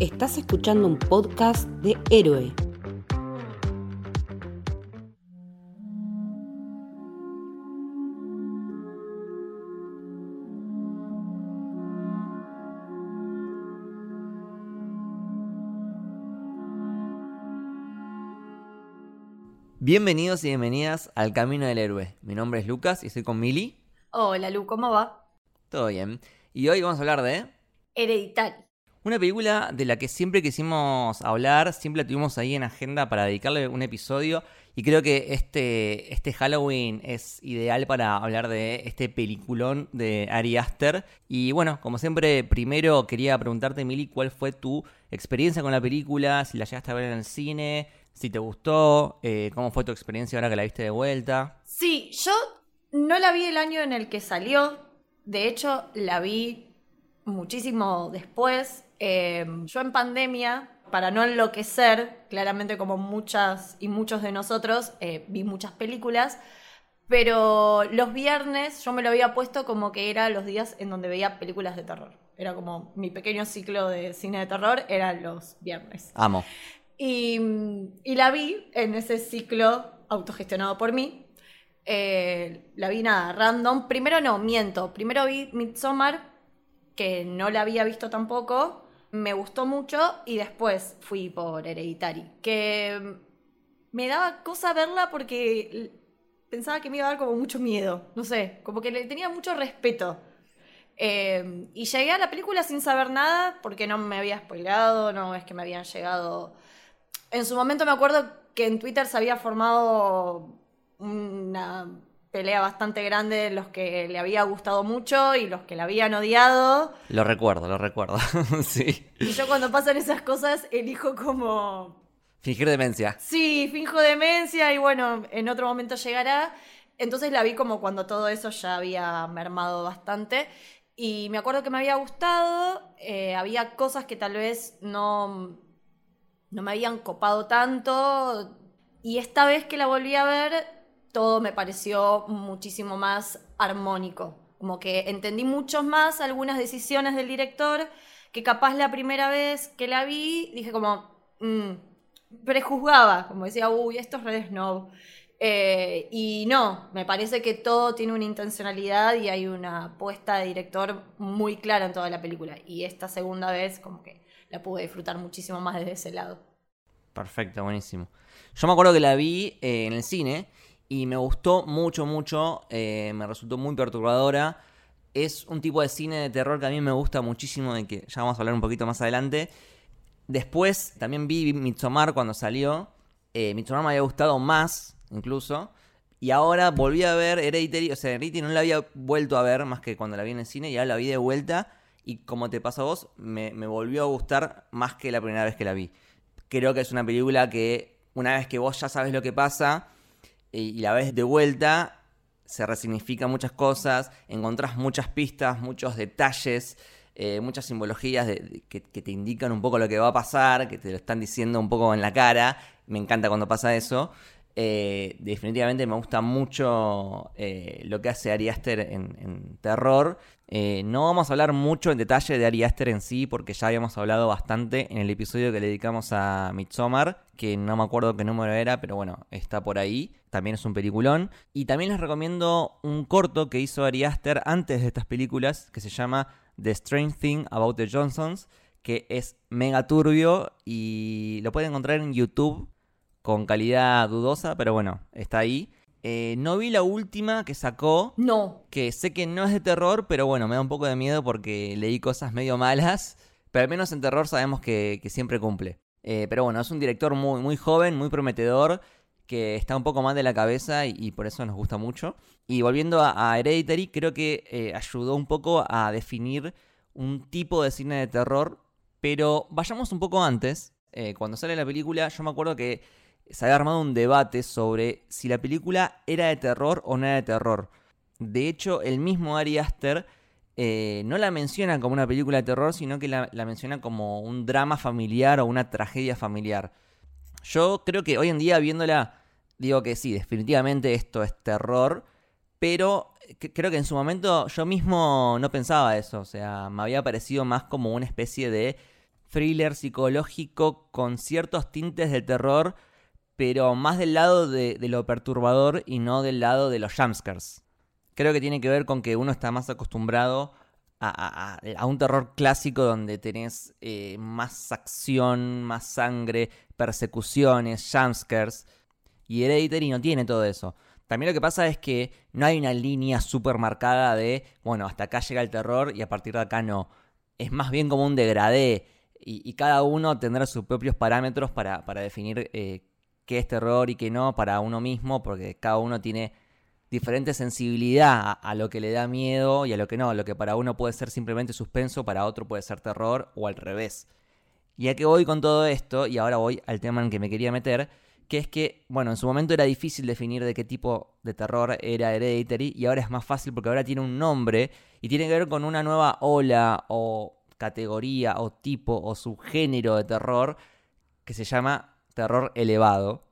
Estás escuchando un podcast de Héroe. Bienvenidos y bienvenidas al Camino del Héroe. Mi nombre es Lucas y estoy con Mili. Hola Lu, ¿cómo va? Todo bien. Y hoy vamos a hablar de Hereditario. Una película de la que siempre quisimos hablar, siempre la tuvimos ahí en agenda para dedicarle un episodio. Y creo que este, este Halloween es ideal para hablar de este peliculón de Ari Aster. Y bueno, como siempre, primero quería preguntarte, Mili, ¿cuál fue tu experiencia con la película? Si la llegaste a ver en el cine, si te gustó, eh, cómo fue tu experiencia ahora que la viste de vuelta. Sí, yo no la vi el año en el que salió. De hecho, la vi muchísimo después. Eh, yo en pandemia, para no enloquecer, claramente como muchas y muchos de nosotros, eh, vi muchas películas. Pero los viernes yo me lo había puesto como que eran los días en donde veía películas de terror. Era como mi pequeño ciclo de cine de terror, eran los viernes. Amo. Y, y la vi en ese ciclo autogestionado por mí. Eh, la vi nada, random. Primero no, miento. Primero vi Midsommar, que no la había visto tampoco. Me gustó mucho y después fui por Hereditary, que me daba cosa verla porque pensaba que me iba a dar como mucho miedo. No sé, como que le tenía mucho respeto. Eh, y llegué a la película sin saber nada porque no me había spoilado, no es que me habían llegado en su momento me acuerdo que en Twitter se había formado una pelea bastante grande de los que le había gustado mucho y los que la habían odiado. Lo recuerdo, lo recuerdo. sí. Y yo cuando pasan esas cosas elijo como... Fingir demencia. Sí, finjo demencia y bueno, en otro momento llegará. Entonces la vi como cuando todo eso ya había mermado bastante. Y me acuerdo que me había gustado, eh, había cosas que tal vez no no me habían copado tanto. Y esta vez que la volví a ver, todo me pareció muchísimo más armónico. Como que entendí mucho más algunas decisiones del director que capaz la primera vez que la vi dije como, mm, prejuzgaba, como decía, uy, esto es Red Snow. Eh, y no, me parece que todo tiene una intencionalidad y hay una apuesta de director muy clara en toda la película. Y esta segunda vez como que la pude disfrutar muchísimo más desde ese lado. Perfecto, buenísimo. Yo me acuerdo que la vi eh, en el cine y me gustó mucho, mucho. eh, me resultó muy perturbadora. Es un tipo de cine de terror que a mí me gusta muchísimo, de que ya vamos a hablar un poquito más adelante. Después también vi Midsommar cuando salió. Eh, me había gustado más, incluso. Y ahora volví a ver Hereditary. O sea, Hereditary no la había vuelto a ver más que cuando la vi en el cine. Y ahora la vi de vuelta. Y como te pasa a vos, me, me volvió a gustar más que la primera vez que la vi. Creo que es una película que una vez que vos ya sabes lo que pasa y, la ves de vuelta, se resignifica muchas cosas, encontrás muchas pistas, muchos detalles, eh, muchas simbologías que, te indican un poco lo que va a pasar, que te lo están diciendo un poco en la cara. Me encanta cuando pasa eso. Eh, definitivamente me gusta mucho eh, lo que hace Ari Aster en, en terror. Eh, no vamos a hablar mucho en detalle de Ari Aster en sí, porque ya habíamos hablado bastante en el episodio que le dedicamos a Midsommar, que no me acuerdo qué número era, pero bueno, está por ahí. También es un peliculón. Y también les recomiendo un corto que hizo Ari Aster antes de estas películas, que se llama The Strange Thing About the Johnsons, que es mega turbio y lo pueden encontrar en YouTube con calidad dudosa, pero bueno, está ahí. Eh, no vi la última que sacó, No, que sé que no es de terror, pero bueno, me da un poco de miedo porque leí cosas medio malas, pero al menos en terror sabemos que, que siempre cumple. Eh, pero bueno, es un director muy, muy joven, muy prometedor, que está un poco mal de la cabeza y, y por eso nos gusta mucho. Y volviendo a, a Hereditary, creo que eh, ayudó un poco a definir un tipo de cine de terror, pero vayamos un poco antes. Cuando sale la película, yo me acuerdo que se había armado un debate sobre si la película era de terror o no era de terror. De hecho, el mismo Ari Aster eh, no la menciona como una película de terror, sino que la, la menciona como un drama familiar o una tragedia familiar. Yo creo que hoy en día viéndola, digo que sí, definitivamente esto es terror, pero creo que en su momento yo mismo no pensaba eso, o sea, me había parecido más como una especie de thriller psicológico con ciertos tintes de terror, pero más del lado de, lo perturbador y no del lado de los jumpscares. Creo que tiene que ver con que uno está más acostumbrado a, un terror clásico donde tenés eh, más acción, más sangre, persecuciones, jumpscares. Y Hereditary no tiene todo eso. También lo que pasa es que no hay una línea súper marcada de, bueno, hasta acá llega el terror y a partir de acá no. Es más bien como un degradé. Y, cada uno tendrá sus propios parámetros para, para definir eh, qué es terror y qué no para uno mismo, porque cada uno tiene diferente sensibilidad a, lo que le da miedo y a lo que no. Lo que para uno puede ser simplemente suspenso, para otro puede ser terror o al revés. Y a qué voy con todo esto, y ahora voy al tema en que me quería meter, que es que, bueno, en su momento era difícil definir de qué tipo de terror era Hereditary, y ahora es más fácil porque ahora tiene un nombre y tiene que ver con una nueva ola o categoría o tipo o subgénero de terror que se llama terror elevado.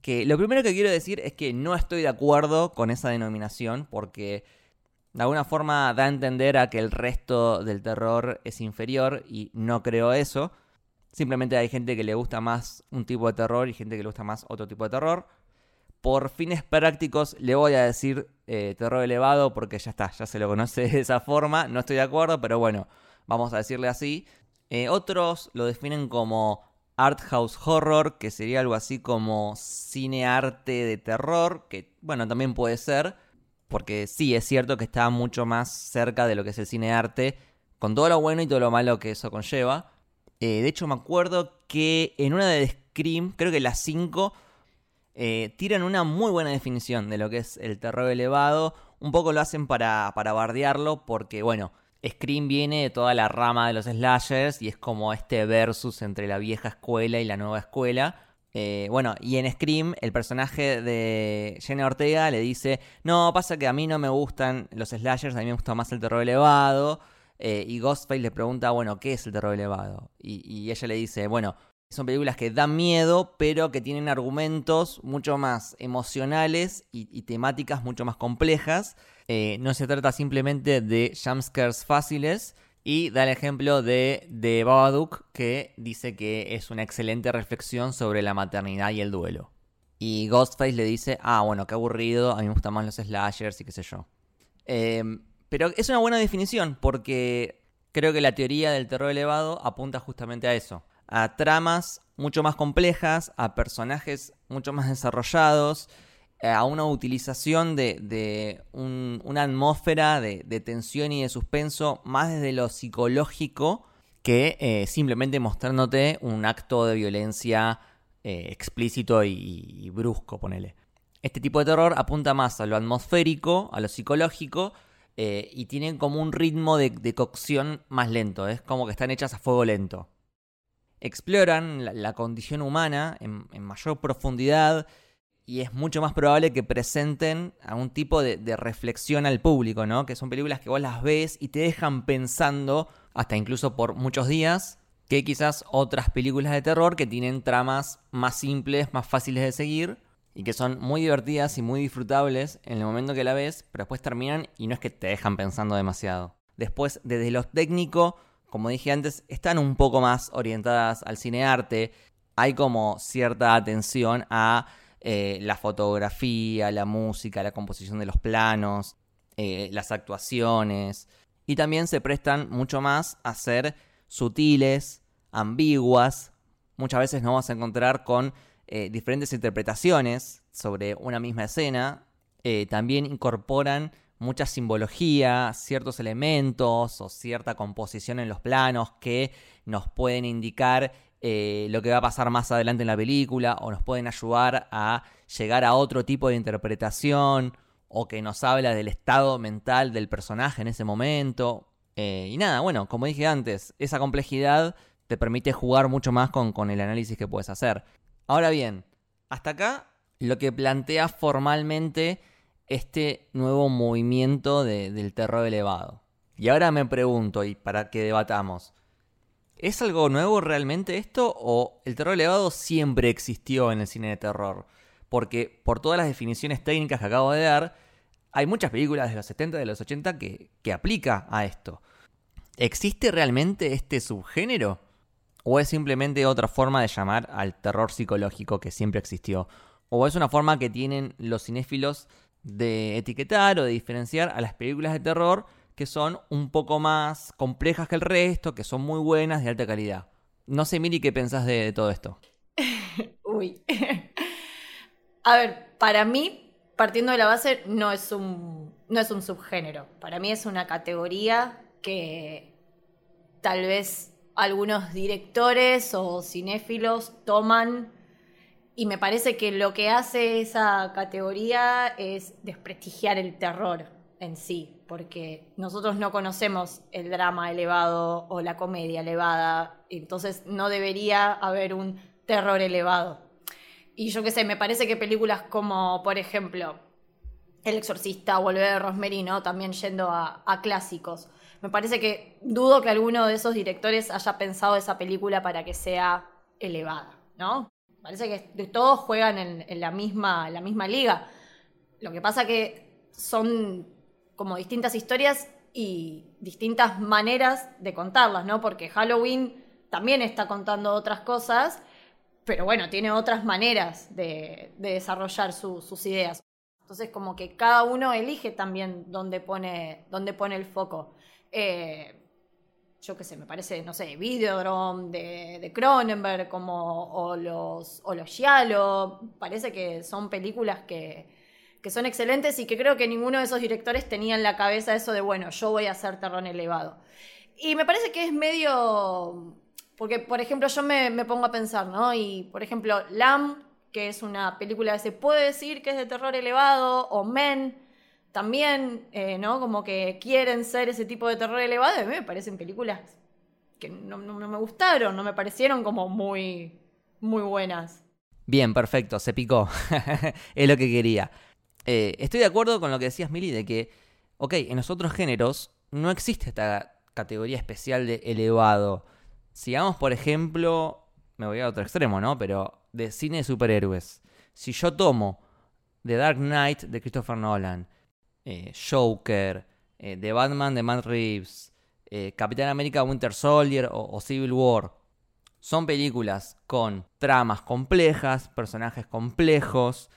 Que lo primero que quiero decir es que no estoy de acuerdo con esa denominación porque de alguna forma da a entender a que el resto del terror es inferior y no creo eso. Simplemente hay gente que le gusta más un tipo de terror y gente que le gusta más otro tipo de terror. Por fines prácticos le voy a decir eh, terror elevado porque ya está, ya se lo conoce de esa forma. No estoy de acuerdo, pero bueno, vamos a decirle así. Eh, otros lo definen como art house horror, que sería algo así como cine arte de terror, que bueno, también puede ser, porque sí, es cierto que está mucho más cerca de lo que es el cine arte, con todo lo bueno y todo lo malo que eso conlleva. Eh, de hecho, me acuerdo que en una de Scream, creo que las 5, eh, tiran una muy buena definición de lo que es el terror elevado. Un poco lo hacen para, para bardearlo, porque bueno, Scream viene de toda la rama de los slashers y es como este versus entre la vieja escuela y la nueva escuela. Eh, bueno, y en Scream el personaje de Jenny Ortega le dice, no, pasa que a mí no me gustan los slashers, a mí me gusta más el terror elevado. Eh, y Ghostface le pregunta, bueno, ¿qué es el terror elevado? Y, ella le dice, bueno, son películas que dan miedo, pero que tienen argumentos mucho más emocionales y temáticas mucho más complejas. Eh, no se trata simplemente de jumpscares fáciles. Y da el ejemplo de, de Babadook, que dice que es una excelente reflexión sobre la maternidad y el duelo. Y Ghostface le dice, ah, bueno, qué aburrido, a mí me gustan más los slashers y qué sé yo. Eh, pero es una buena definición, porque creo que la teoría del terror elevado apunta justamente a eso. A tramas mucho más complejas, a personajes mucho más desarrollados, a una utilización de, de un- una atmósfera de, tensión y de suspenso más desde lo psicológico que eh, simplemente mostrándote un acto de violencia eh, explícito y, brusco, ponele. Este tipo de terror apunta más a lo atmosférico, a lo psicológico, eh, y tienen como un ritmo de, cocción más lento. Es como que están hechas a fuego lento. Exploran la, condición humana en mayor profundidad y es mucho más probable que presenten algún tipo de, reflexión al público, ¿no? Que son películas que vos las ves y te dejan pensando, hasta incluso por muchos días, que quizás otras películas de terror que tienen tramas más simples, más fáciles de seguir y que son muy divertidas y muy disfrutables en el momento que la ves, pero después terminan y no es que te dejan pensando demasiado. Después, desde lo técnico, como dije antes, están un poco más orientadas al cinearte. Hay como cierta atención a eh, la fotografía, la música, la composición de los planos, eh, las actuaciones. Y también se prestan mucho más a ser sutiles, ambiguas. Muchas veces nos vamos a encontrar con eh, diferentes interpretaciones sobre una misma escena. También incorporan mucha simbología, ciertos elementos o cierta composición en los planos que nos pueden indicar eh, lo que va a pasar más adelante en la película o nos pueden ayudar a llegar a otro tipo de interpretación o que nos habla del estado mental del personaje en ese momento. Eh, y nada, bueno, como dije antes, esa complejidad te permite jugar mucho más con, el análisis que puedes hacer. Ahora bien, hasta acá lo que plantea formalmente este nuevo movimiento de- del terror elevado. Y ahora me pregunto, y para que debatamos, ¿es algo nuevo realmente esto o el terror elevado siempre existió en el cine de terror? Porque por todas las definiciones técnicas que acabo de dar, hay muchas películas de los 70 y de los 80 que, que aplica a esto. ¿Existe realmente este subgénero? ¿O es simplemente otra forma de llamar al terror psicológico que siempre existió? ¿O es una forma que tienen los cinéfilos de etiquetar o de diferenciar a las películas de terror que son un poco más complejas que el resto, que son muy buenas, de alta calidad? No sé, Miri, ¿qué pensás de, de todo esto? Uy. a ver, para mí, partiendo de la base, no es un, no es un subgénero. Para mí es una categoría que tal vez algunos directores o cinéfilos toman y me parece que lo que hace esa categoría es desprestigiar el terror en sí, porque nosotros no conocemos el drama elevado o la comedia elevada, entonces no debería haber un terror elevado. Y yo qué sé, me parece que películas como, por ejemplo, El Exorcista o Volver de Rosemary, También yendo a, a clásicos me parece que dudo que alguno de esos directores haya pensado esa película para que sea elevada, ¿no? Parece que todos juegan en, la, misma, la misma liga. Lo que pasa que son como distintas historias y distintas maneras de contarlas, ¿no? Porque Halloween también está contando otras cosas, pero bueno, tiene otras maneras de, desarrollar sus ideas. Entonces, como que cada uno elige también dónde pone, dónde pone el foco. Eh, yo qué sé, me parece, no sé, Videodrome de, Cronenberg como, o los, o los Giallo, parece que son películas que, que son excelentes y que creo que ninguno de esos directores tenía en la cabeza eso de, bueno, yo voy a hacer terror elevado. Y me parece que es medio... Porque, por ejemplo, yo me, me pongo a pensar, ¿no? Y, por ejemplo, Lamb, que es una película que se puede decir que es de terror elevado, o Men, también, eh, ¿no? Como que quieren ser ese tipo de terror elevado. A mí me parecen películas que no, me gustaron, no me parecieron como muy, muy buenas. Bien, perfecto, se picó. es lo que quería. Eh, estoy de acuerdo con lo que decías, Mili, de que, ok, en los otros géneros no existe esta categoría especial de elevado. Sigamos, por ejemplo, me voy a otro extremo, ¿no? Pero de cine de superhéroes. Si yo tomo The Dark Knight de Christopher Nolan, eh, Joker, eh, The Batman de Matt Reeves, eh, Capitán América Winter Soldier o, Civil War. Son películas con tramas complejas, personajes complejos,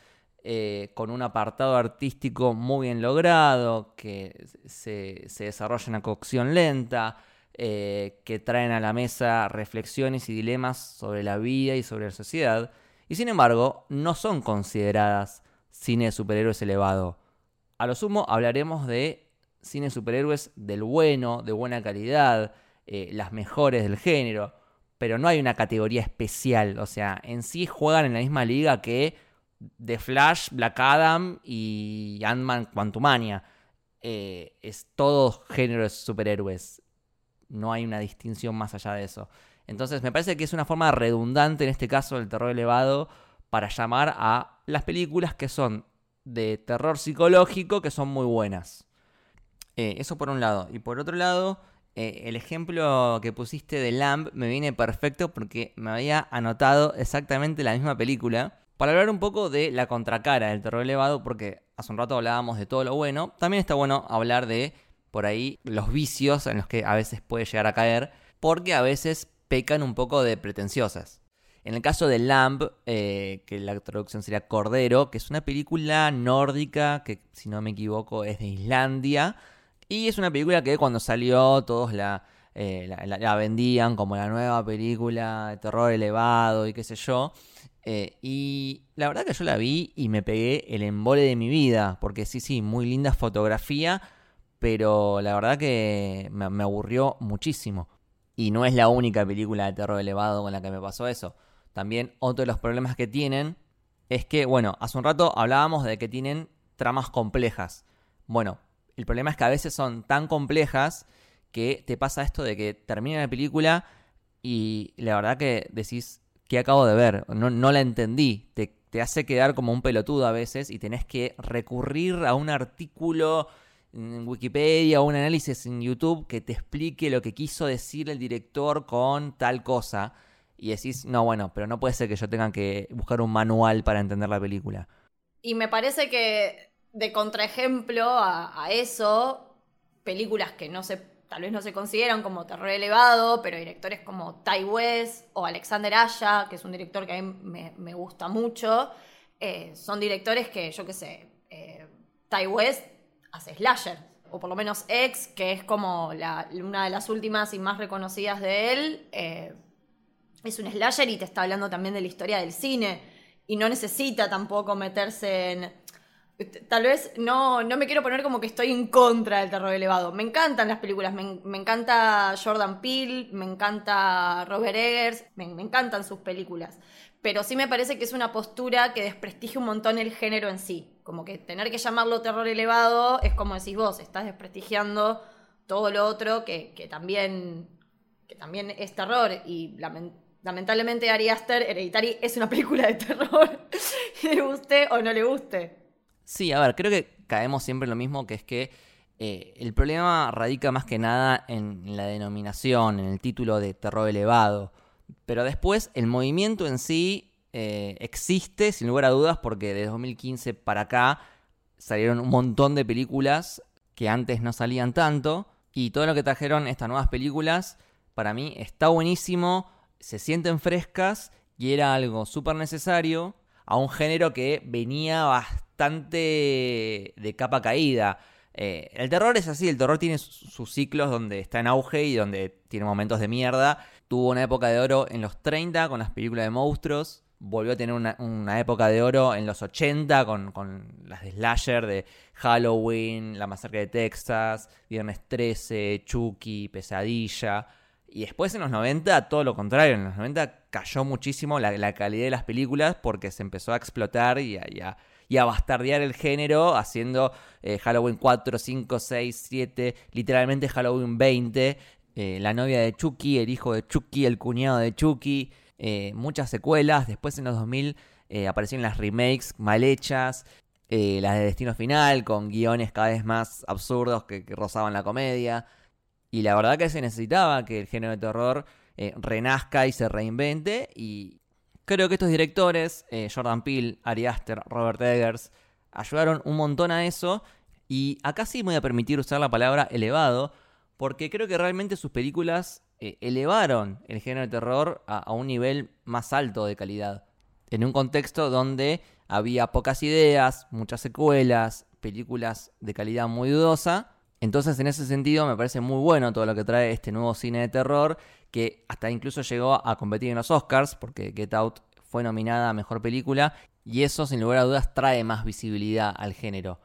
con un apartado artístico muy bien logrado, que se, se desarrolla una cocción lenta, que traen a la mesa reflexiones y dilemas sobre la vida y sobre la sociedad, y sin embargo no son consideradas cine de superhéroes elevado. A lo sumo hablaremos de cine superhéroes del bueno, de buena calidad, eh, las mejores del género, pero no hay una categoría especial, o sea, en sí juegan en la misma liga que The Flash, Black Adam y Ant-Man Quantumania. Eh, es todo género de superhéroes. No hay una distinción más allá de eso. Entonces me parece que es una forma redundante en este caso del terror elevado para llamar a las películas que son de terror psicológico que son muy buenas. Eh, eso por un lado. Y por otro lado, eh, el ejemplo que pusiste de Lamb me viene perfecto porque me había anotado exactamente la misma película. Para hablar un poco de la contracara del terror elevado, porque hace un rato hablábamos de todo lo bueno, también está bueno hablar de, por ahí, los vicios en los que a veces puede llegar a caer, porque a veces pecan un poco de pretenciosas. En el caso de Lamb, eh, que la traducción sería Cordero, que es una película nórdica que, si no me equivoco, es de Islandia. Y es una película que cuando salió todos la, eh, la, vendían como la nueva película de terror elevado y qué sé yo. Eh, y la verdad que yo la vi y me pegué el embole de mi vida, porque sí, sí, muy linda fotografía, pero la verdad que me aburrió muchísimo. Y no es la única película de terror elevado con la que me pasó eso. También otro de los problemas que tienen es que, bueno, hace un rato hablábamos de que tienen tramas complejas. Bueno, el problema es que a veces son tan complejas que te pasa esto de que termina la película y la verdad que decís, ¿qué acabo de ver? No, la entendí. Te, te hace quedar como un pelotudo a veces y tenés que recurrir a un artículo en Wikipedia o un análisis en YouTube que te explique lo que quiso decir el director con tal cosa y decís, no, bueno, pero no puede ser que yo tenga que buscar un manual para entender la película. Y me parece que de contraejemplo a, eso, películas que no se tal vez no se consideran como terror elevado, pero directores como Ty West o Alexander Aya, que es un director que a mí me, gusta mucho, eh, son directores que, yo qué sé, eh, Ty West hace slasher, o por lo menos X, que es como una de las últimas y más reconocidas de él, eh, es un slasher y te está hablando también de la historia del cine, y no necesita tampoco meterse en Tal vez no, no me quiero poner como que estoy en contra del terror elevado. Me encantan las películas, me, encanta Jordan Peele, me encanta Robert Eggers, me, encantan sus películas. Pero sí me parece que es una postura que desprestigia un montón el género en sí. Como que tener que llamarlo terror elevado es como decís vos, estás desprestigiando todo lo otro que, también, que también es terror. Y lamentablemente Ari Aster, Hereditary, es una película de terror. le guste o no le guste. Sí, a ver, creo que caemos siempre en lo mismo, que es que eh, el problema radica más que nada en la denominación, en el título de terror elevado. Pero después el movimiento en sí eh, existe, sin lugar a dudas, porque de 2015 para acá salieron un montón de películas que antes no salían tanto. Y todo lo que trajeron estas nuevas películas, para mí está buenísimo, se sienten frescas y era algo súper necesario a un género que venía bastante de capa caída. Eh, el terror es así, el terror tiene sus ciclos donde está en auge y donde tiene momentos de mierda. Tuvo una época de oro en los 30 con las películas de monstruos. Volvió a tener una, época de oro en los 80 con, con, las de Slasher, de Halloween, La Masacre de Texas, Viernes 13, Chucky, Pesadilla. Y después en los 90, todo lo contrario, en los 90 cayó muchísimo la, calidad de las películas porque se empezó a explotar y y a, bastardear el género haciendo eh, Halloween 4, 5, 6, 7, literalmente Halloween 20, eh, la novia de Chucky, el hijo de Chucky, el cuñado de Chucky, eh, muchas secuelas. Después en los 2000 aparecieron las remakes mal hechas, las de Destino Final, con guiones cada vez más absurdos que rozaban la comedia. Y la verdad que se necesitaba que el género de terror renazca y se reinvente. Y creo que estos directores, eh, Jordan Peele, Ari Aster, Robert Eggers, ayudaron un montón a eso. Y acá sí me voy a permitir usar la palabra elevado, porque creo que realmente sus películas eh, elevaron el género de terror a, a un nivel más alto de calidad. En un contexto donde había pocas ideas, muchas secuelas, películas de calidad muy dudosa entonces, en ese sentido, me parece muy bueno todo lo que trae este nuevo cine de terror, que hasta incluso llegó a competir en los Oscars, porque Get Out fue nominada a Mejor Película, y eso, sin lugar a dudas, trae más visibilidad al género.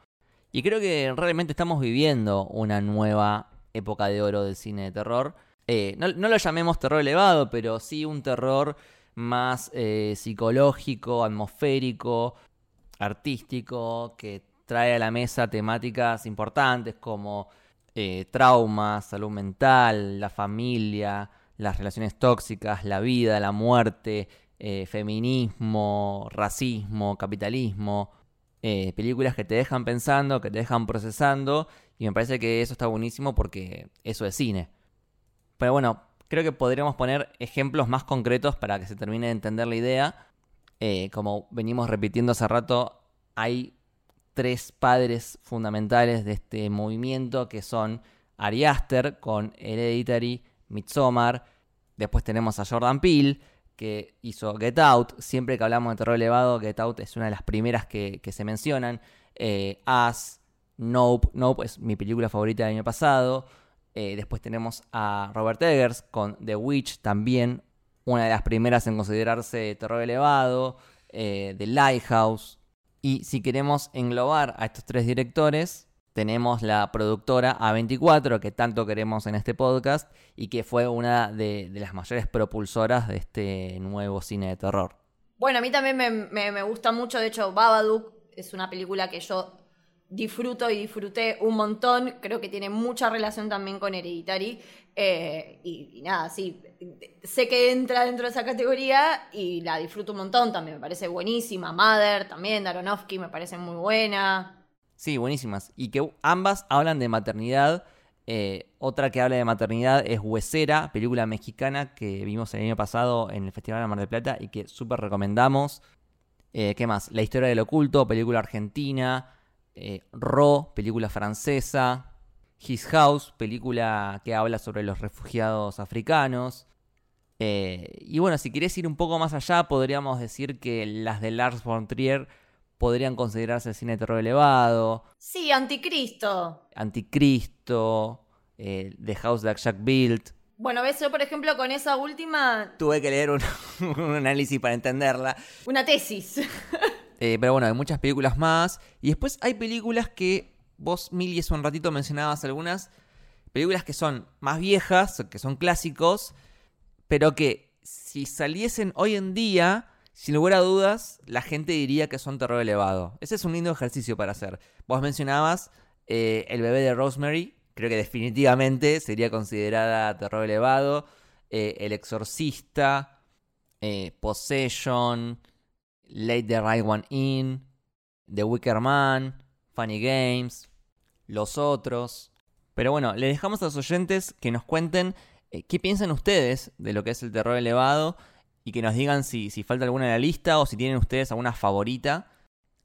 Y creo que realmente estamos viviendo una nueva época de oro del cine de terror. Eh, no, lo llamemos terror elevado, pero sí un terror más eh, psicológico, atmosférico, artístico, que trae a la mesa temáticas importantes como eh, trauma, salud mental, la familia, las relaciones tóxicas, la vida, la muerte, eh, feminismo, racismo, capitalismo. Eh, películas que te dejan pensando, que te dejan procesando, y me parece que eso está buenísimo porque eso es cine. Pero bueno, creo que podríamos poner ejemplos más concretos para que se termine de entender la idea. como venimos repitiendo hace rato, hay tres padres fundamentales de este movimiento que son Ari Aster con Hereditary, Midsommar, después tenemos a Jordan Peele que hizo Get Out, siempre que hablamos de terror elevado, Get Out es una de las primeras que, se mencionan, eh, As, Nope, Nope es mi película favorita del año pasado, eh, después tenemos a Robert Eggers con The Witch, también una de las primeras en considerarse terror elevado, eh, The Lighthouse, y si queremos englobar a estos tres directores, tenemos la productora A24, que tanto queremos en este podcast, y que fue una de, las mayores propulsoras de este nuevo cine de terror. Bueno, a mí también me, gusta mucho, de hecho, Babadook es una película que yo disfruto y disfruté un montón, creo que tiene mucha relación también con Hereditary, eh, y, nada, sí, sé que entra dentro de esa categoría y la disfruto un montón también, me parece buenísima. Mother también, Daronovsky me parece muy buena. Sí, buenísimas. Y que ambas hablan de maternidad. Eh, otra que habla de maternidad es Huesera, película mexicana que vimos el año pasado en el Festival de Mar del Plata y que súper recomendamos. Eh, ¿Qué más? La historia del oculto, película argentina. Ro, película francesa. His House, película que habla sobre los refugiados africanos. Eh, y bueno, si querés ir un poco más allá, podríamos decir que las de Lars von Trier podrían considerarse cine de terror elevado. Sí, Anticristo. Anticristo, eh, The House That Jack Built. Bueno, ves, yo por ejemplo con esa última, Tuve que leer un, un análisis para entenderla. una tesis. Eh, pero bueno, hay muchas películas más. Y después hay películas que vos, Mili, hace un ratito mencionabas algunas. Películas que son más viejas, que son clásicos, pero que si saliesen hoy en día, sin lugar a dudas, la gente diría que son terror elevado. Ese es un lindo ejercicio para hacer. Vos mencionabas eh, El bebé de Rosemary, creo que definitivamente sería considerada terror elevado. Eh, el exorcista, eh, Possession, Late the Right One In, The Wicker Man, Funny Games, Los Otros. Pero bueno, le dejamos a los oyentes que nos cuenten qué piensan ustedes de lo que es el terror elevado y que nos digan si, si falta alguna en la lista o si tienen ustedes alguna favorita.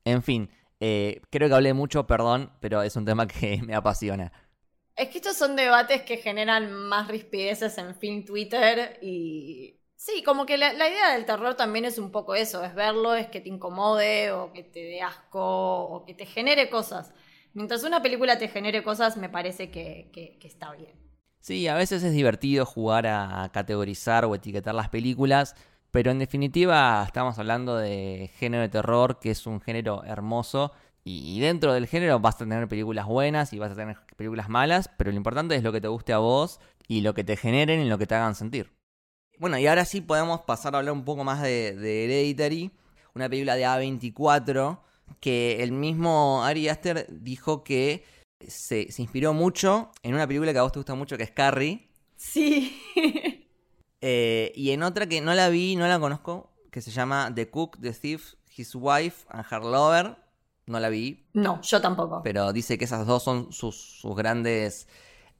En fin, eh, creo que hablé mucho, perdón, pero es un tema que me apasiona. Es que estos son debates que generan más rispideces en fin Twitter y... Sí, como que la, idea del terror también es un poco eso, es verlo, es que te incomode o que te dé asco o que te genere cosas. Mientras una película te genere cosas, me parece que- que está bien. Sí, a veces es divertido jugar a categorizar o etiquetar las películas, pero en definitiva estamos hablando de género de terror, que es un género hermoso, y dentro del género vas a tener películas buenas y vas a tener películas malas, pero lo importante es lo que te guste a vos y lo que te generen y lo que te hagan sentir. Bueno, y ahora sí podemos pasar a hablar un poco más de, de Hereditary, una película de A24, que el mismo Ari Aster dijo que se, se inspiró mucho en una película que a vos te gusta mucho, que es Carrie, Sí. eh, y en otra que no la vi, no la conozco, que se llama The Cook, The Thief, His Wife and Her Lover. No la vi, no, yo tampoco. pero dice que esas dos son sus, sus grandes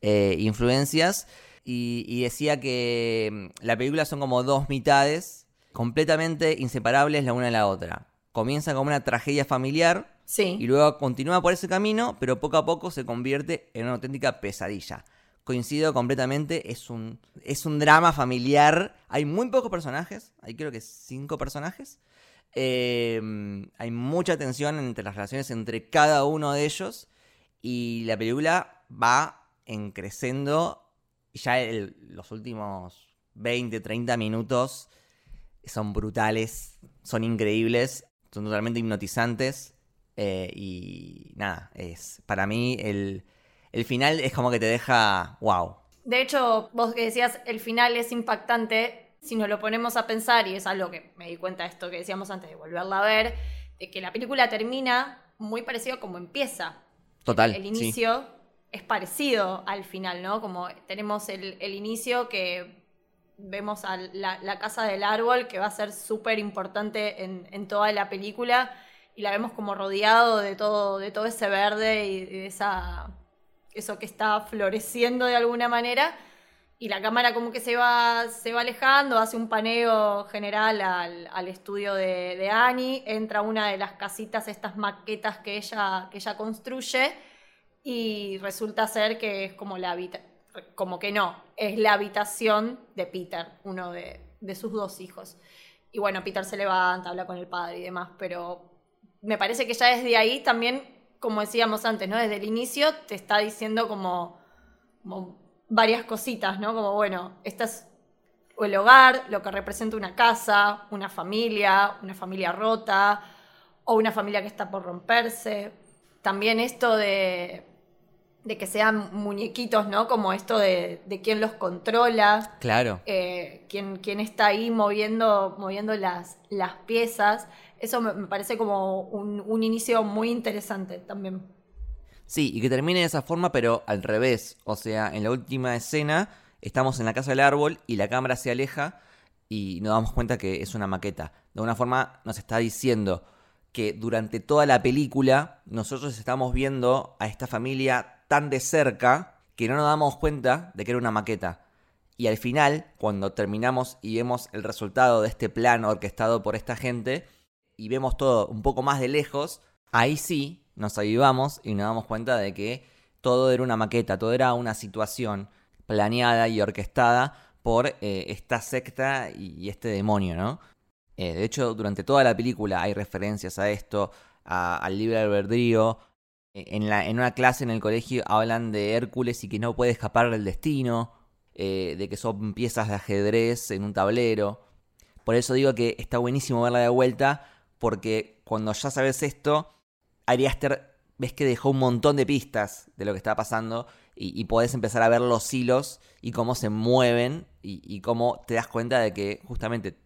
eh, influencias. Y, y decía que mm, la película son como dos mitades completamente inseparables la una de la otra. Comienza como una tragedia familiar Sí. y luego continúa por ese camino, pero poco a poco se convierte en una auténtica pesadilla. Coincido completamente, es un, es un drama familiar. Hay muy pocos personajes, hay creo que cinco personajes. Eh, hay mucha tensión entre las relaciones entre cada uno de ellos. Y la película va en creciendo. Ya el- los últimos 20, 30 minutos son brutales, son increíbles, son totalmente hipnotizantes. eh, y nada, es para mí el, el final es como que te deja wow. De hecho, vos que decías, el final es impactante, si nos lo ponemos a pensar, y es algo que me di cuenta de esto que decíamos antes de volverla a ver, de que la película termina muy parecido como empieza. Total. El inicio es parecido al final, ¿no? Como tenemos el, el inicio que vemos a la, casa del árbol, que va a ser súper importante en, toda la película, y la vemos como rodeado de todo, de todo ese verde y de esa, eso que está floreciendo de alguna manera. Y la cámara como que se va, se va alejando, hace un paneo general al, estudio de, de Annie, entra una de las casitas, estas maquetas que ella, que ella construye, y resulta ser que es como la habitación, como que no, es la habitación de Peter, uno de, sus dos hijos. Y bueno, Peter se levanta, habla con el padre y demás, pero me parece que ya desde ahí también, como decíamos antes, ¿no? Desde el inicio te está diciendo como, como varias cositas, ¿no? Como, bueno, esta es el hogar, lo que representa una casa, una familia, una familia rota, o una familia que está por romperse. También esto de, de que sean muñequitos, ¿no? Como esto de, de quién los controla, Claro. eh, quién, quién está ahí moviendo, moviendo las, las piezas. Eso me, me parece como un, un inicio muy interesante también. Sí, y que termine de esa forma, pero al revés. O sea, en la última escena estamos en la casa del árbol y la cámara se aleja y nos damos cuenta que es una maqueta. De alguna forma nos está diciendo que durante toda la película nosotros estamos viendo a esta familia tan de cerca que no nos damos cuenta de que era una maqueta. Y al final, cuando terminamos y vemos el resultado de este plan orquestado por esta gente y vemos todo un poco más de lejos, ahí sí nos avivamos y nos damos cuenta de que todo era una maqueta, todo era una situación planeada y orquestada por eh, esta secta y, este demonio, ¿no? Eh, de hecho, durante toda la película hay referencias a esto, al libre albedrío. Eh, en, la, una clase en el colegio hablan de Hércules y que no puede escapar del destino, de que son piezas de ajedrez en un tablero. Por eso digo que está buenísimo verla de vuelta, porque cuando ya sabes esto, Ari Aster ves que dejó un montón de pistas de lo que está pasando y, y podés empezar a ver los hilos y cómo se mueven y, cómo te das cuenta de que justamente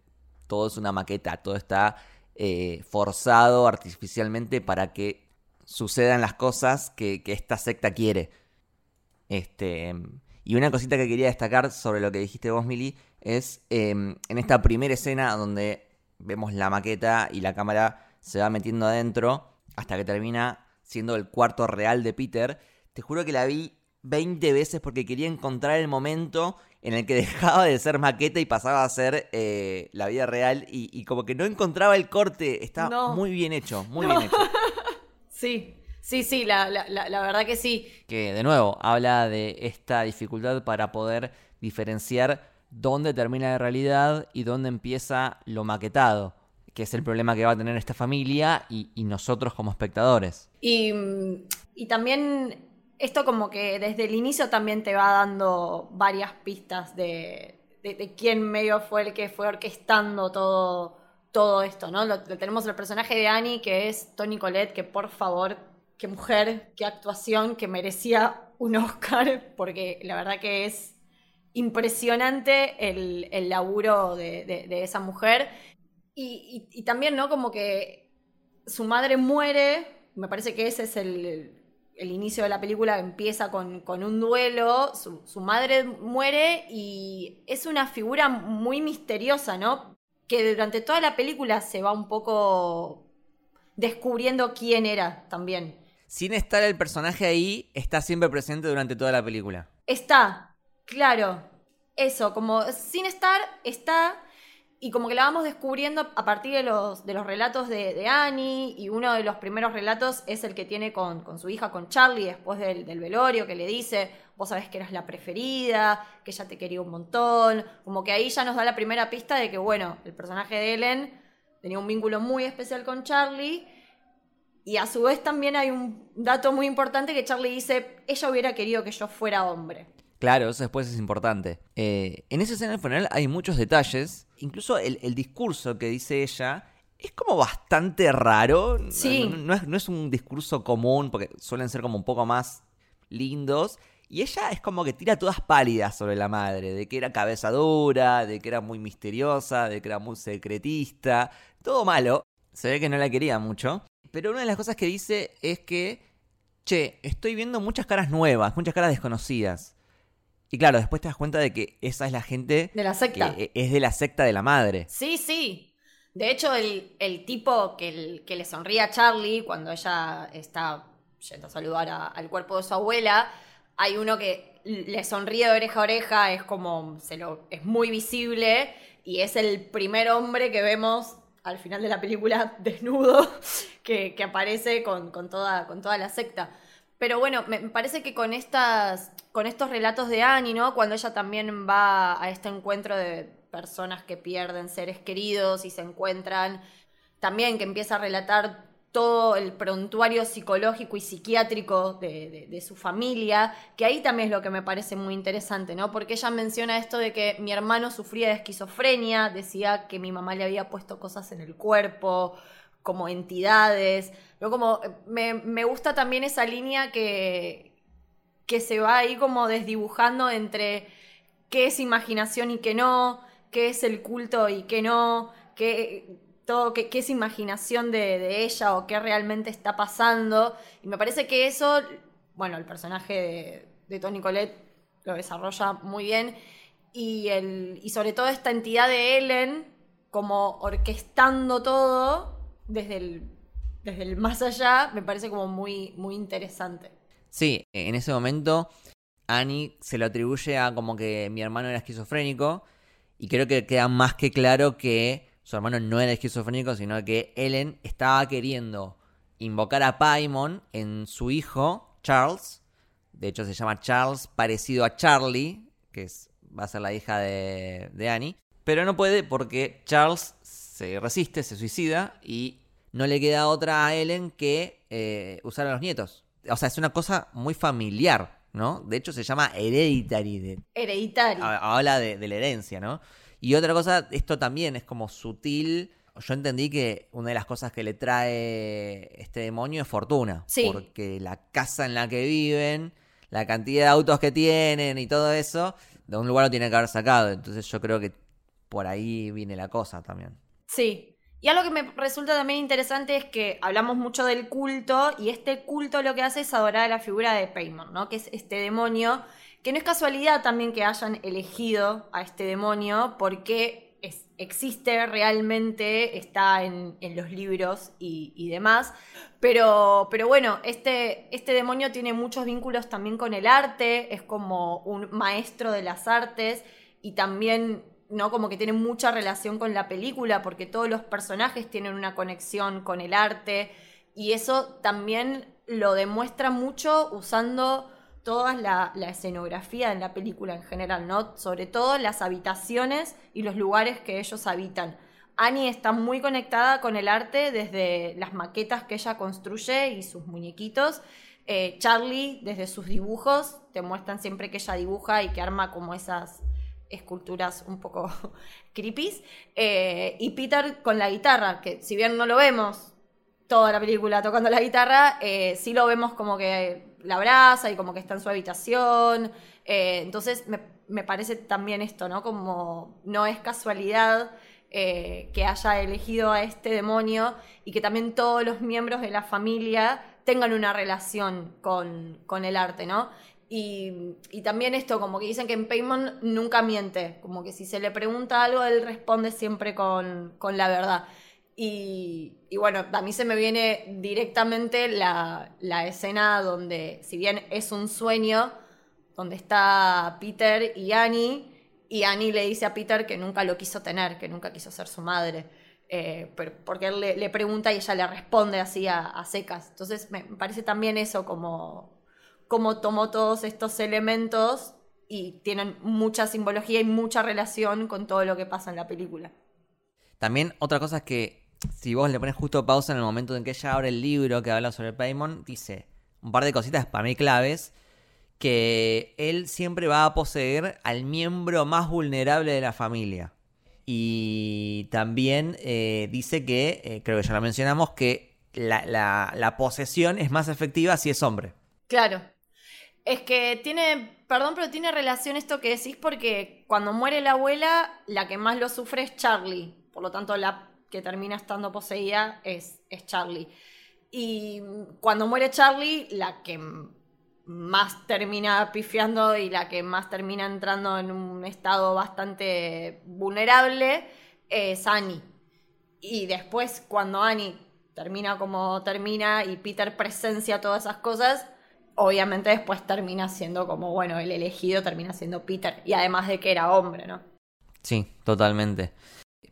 todo es una maqueta, todo está eh, forzado artificialmente para que sucedan las cosas que, esta secta quiere. Este, y una cosita que quería destacar sobre lo que dijiste vos, Mili, es em, en esta primera escena donde vemos la maqueta y la cámara se va metiendo adentro hasta que termina siendo el cuarto real de Peter. Te juro que la vi 20 veces porque quería encontrar el momento en el que dejaba de ser maqueta y pasaba a ser eh, la vida real y, como que no encontraba el corte. Está muy bien hecho, muy bien hecho. sí, sí, sí, la, la, verdad que sí. Que de nuevo habla de esta dificultad para poder diferenciar dónde termina la realidad y dónde empieza lo maquetado que es el problema que va a tener esta familia y, nosotros como espectadores. Y, y, también esto como que desde el inicio también te va dando varias pistas de, de, quién medio fue el que fue orquestando todo, todo esto, ¿no? Lo, tenemos el personaje de Annie, que es Tony Colette, que por favor, qué mujer, qué actuación, que merecía un Oscar, porque la verdad que es impresionante el, el laburo de, de, esa mujer. Y, también, ¿no? Como que su madre muere, me parece que ese es el, inicio de la película, empieza con, un duelo, su, madre muere y es una figura muy misteriosa, ¿no? Que durante toda la película se va un poco descubriendo quién era también. Sin estar el personaje ahí, está siempre presente durante toda la película. Está, claro. Eso, como sin estar, está y como que la vamos descubriendo a partir de los, de los relatos de, Annie, y uno de los primeros relatos es el que tiene con, su hija, con Charlie, después del, velorio, que le dice, vos sabés que eras la preferida, que ella te quería un montón, como que ahí ya nos da la primera pista de que, bueno, el personaje de Ellen tenía un vínculo muy especial con Charlie, y a su vez también hay un dato muy importante que Charlie dice, ella hubiera querido que yo fuera hombre. Claro, eso después es importante. Eh, en esa escena del funeral hay muchos detalles. Incluso el, discurso que dice ella es como bastante raro. Sí. No, es, no, es, un discurso común, porque suelen ser como un poco más lindos. Y ella es como que tira todas pálidas sobre la madre, de que era cabeza dura, de que era muy misteriosa, de que era muy secretista, todo malo. Se ve que no la quería mucho. Pero una de las cosas que dice es que, che, estoy viendo muchas caras nuevas, muchas caras desconocidas. Y claro, después te das cuenta de que esa es la gente. De la secta. Que es de la secta de la madre. Sí, sí. De hecho, el, tipo que, que, le sonríe a Charlie cuando ella está yendo a saludar al cuerpo de su abuela, hay uno que le sonríe de oreja a oreja, es como. Se lo, es muy visible. Y es el primer hombre que vemos al final de la película desnudo que, aparece con, toda, con toda la secta. Pero bueno, me parece que con estas con estos relatos de Annie, ¿no? Cuando ella también va a este encuentro de personas que pierden seres queridos y se encuentran, también que empieza a relatar todo el prontuario psicológico y psiquiátrico de, su familia, que ahí también es lo que me parece muy interesante, ¿no? Porque ella menciona esto de que mi hermano sufría de esquizofrenia, decía que mi mamá le había puesto cosas en el cuerpo, como entidades, ¿no? Como me, me gusta también esa línea que, que se va ahí como desdibujando entre qué es imaginación y qué no, qué es el culto y qué no, qué, todo, qué, es imaginación de, ella o qué realmente está pasando. Y me parece que eso, bueno, el personaje de, Tony Colette lo desarrolla muy bien. Y, el, y sobre todo esta entidad de Ellen como orquestando todo desde el, desde el más allá, me parece como muy, muy interesante. Sí, en ese momento Annie se lo atribuye a como que mi hermano era esquizofrénico y creo que queda más que claro que su hermano no era esquizofrénico, sino que Ellen estaba queriendo invocar a Paimon en su hijo, Charles, de hecho se llama Charles, parecido a Charlie, que es, va a ser la hija de, de Annie. Pero no puede porque Charles se resiste, se suicida y no le queda otra a Ellen que eh, usar a los nietos. O sea, es una cosa muy familiar, ¿no? De hecho se llama Hereditary. De, Hereditario. ha- habla de, de la herencia, ¿no? Y otra cosa, esto también es como sutil. Yo entendí que una de las cosas que le trae este demonio es fortuna. Sí. Porque la casa en la que viven, la cantidad de autos que tienen y todo eso, de un lugar lo tiene que haber sacado. Entonces yo creo que por ahí viene la cosa también. Sí. Y algo que me resulta también interesante es que hablamos mucho del culto y este culto lo que hace es adorar a la figura de Paimon, ¿no? Que es este demonio, que no es casualidad también que hayan elegido a este demonio porque es- existe realmente, está en, en los libros y, y demás. Pero, pero bueno, este, este demonio tiene muchos vínculos también con el arte, es como un maestro de las artes y también, ¿no? Como que tiene mucha relación con la película porque todos los personajes tienen una conexión con el arte y eso también lo demuestra mucho usando toda la, escenografía en la película en general, ¿no? Sobre todo las habitaciones y los lugares que ellos habitan. Annie está muy conectada con el arte desde las maquetas que ella construye y sus muñequitos. Eh, Charlie, desde sus dibujos, te muestran siempre que ella dibuja y que arma como esas esculturas un poco creepies. Eh, y Peter con la guitarra, que si bien no lo vemos toda la película tocando la guitarra, eh, sí lo vemos como que la abraza y como que está en su habitación. Eh, entonces me, me parece también esto, ¿no? Como no es casualidad que haya elegido a este demonio y que también todos los miembros de la familia tengan una relación con, con el arte, ¿no? Y, y también esto, como que dicen que en Paymon nunca miente, como que si se le pregunta algo, él responde siempre con, con la verdad. Y, y bueno, a mí se me viene directamente la, la escena donde, si bien es un sueño, donde está Peter y Annie, y Annie le dice a Peter que nunca lo quiso tener, que nunca quiso ser su madre. eh, pero- porque él le, le pregunta y ella le responde así a, a secas. Entonces me parece también eso como, como tomó todos estos elementos y tienen mucha simbología y mucha relación con todo lo que pasa en la película. También otra cosa es que si vos le pones justo pausa en el momento en que ella abre el libro que habla sobre Paimon, dice un par de cositas para mí claves, que él siempre va a poseer al miembro más vulnerable de la familia. Y también eh, dice que, eh, creo que ya lo mencionamos, que la, la- la posesión es más efectiva si es hombre. Claro. Es que tiene, perdón, pero tiene relación esto que decís porque cuando muere la abuela, la que más lo sufre es Charlie. Por lo tanto, la que termina estando poseída es, es Charlie. Y cuando muere Charlie, la que más termina pifiando y la que más termina entrando en un estado bastante vulnerable es Annie. Y después, cuando Annie termina como termina y Peter presencia todas esas cosas, obviamente después termina siendo como, bueno, el elegido termina siendo Peter. Y además de que era hombre, ¿no? Sí, totalmente.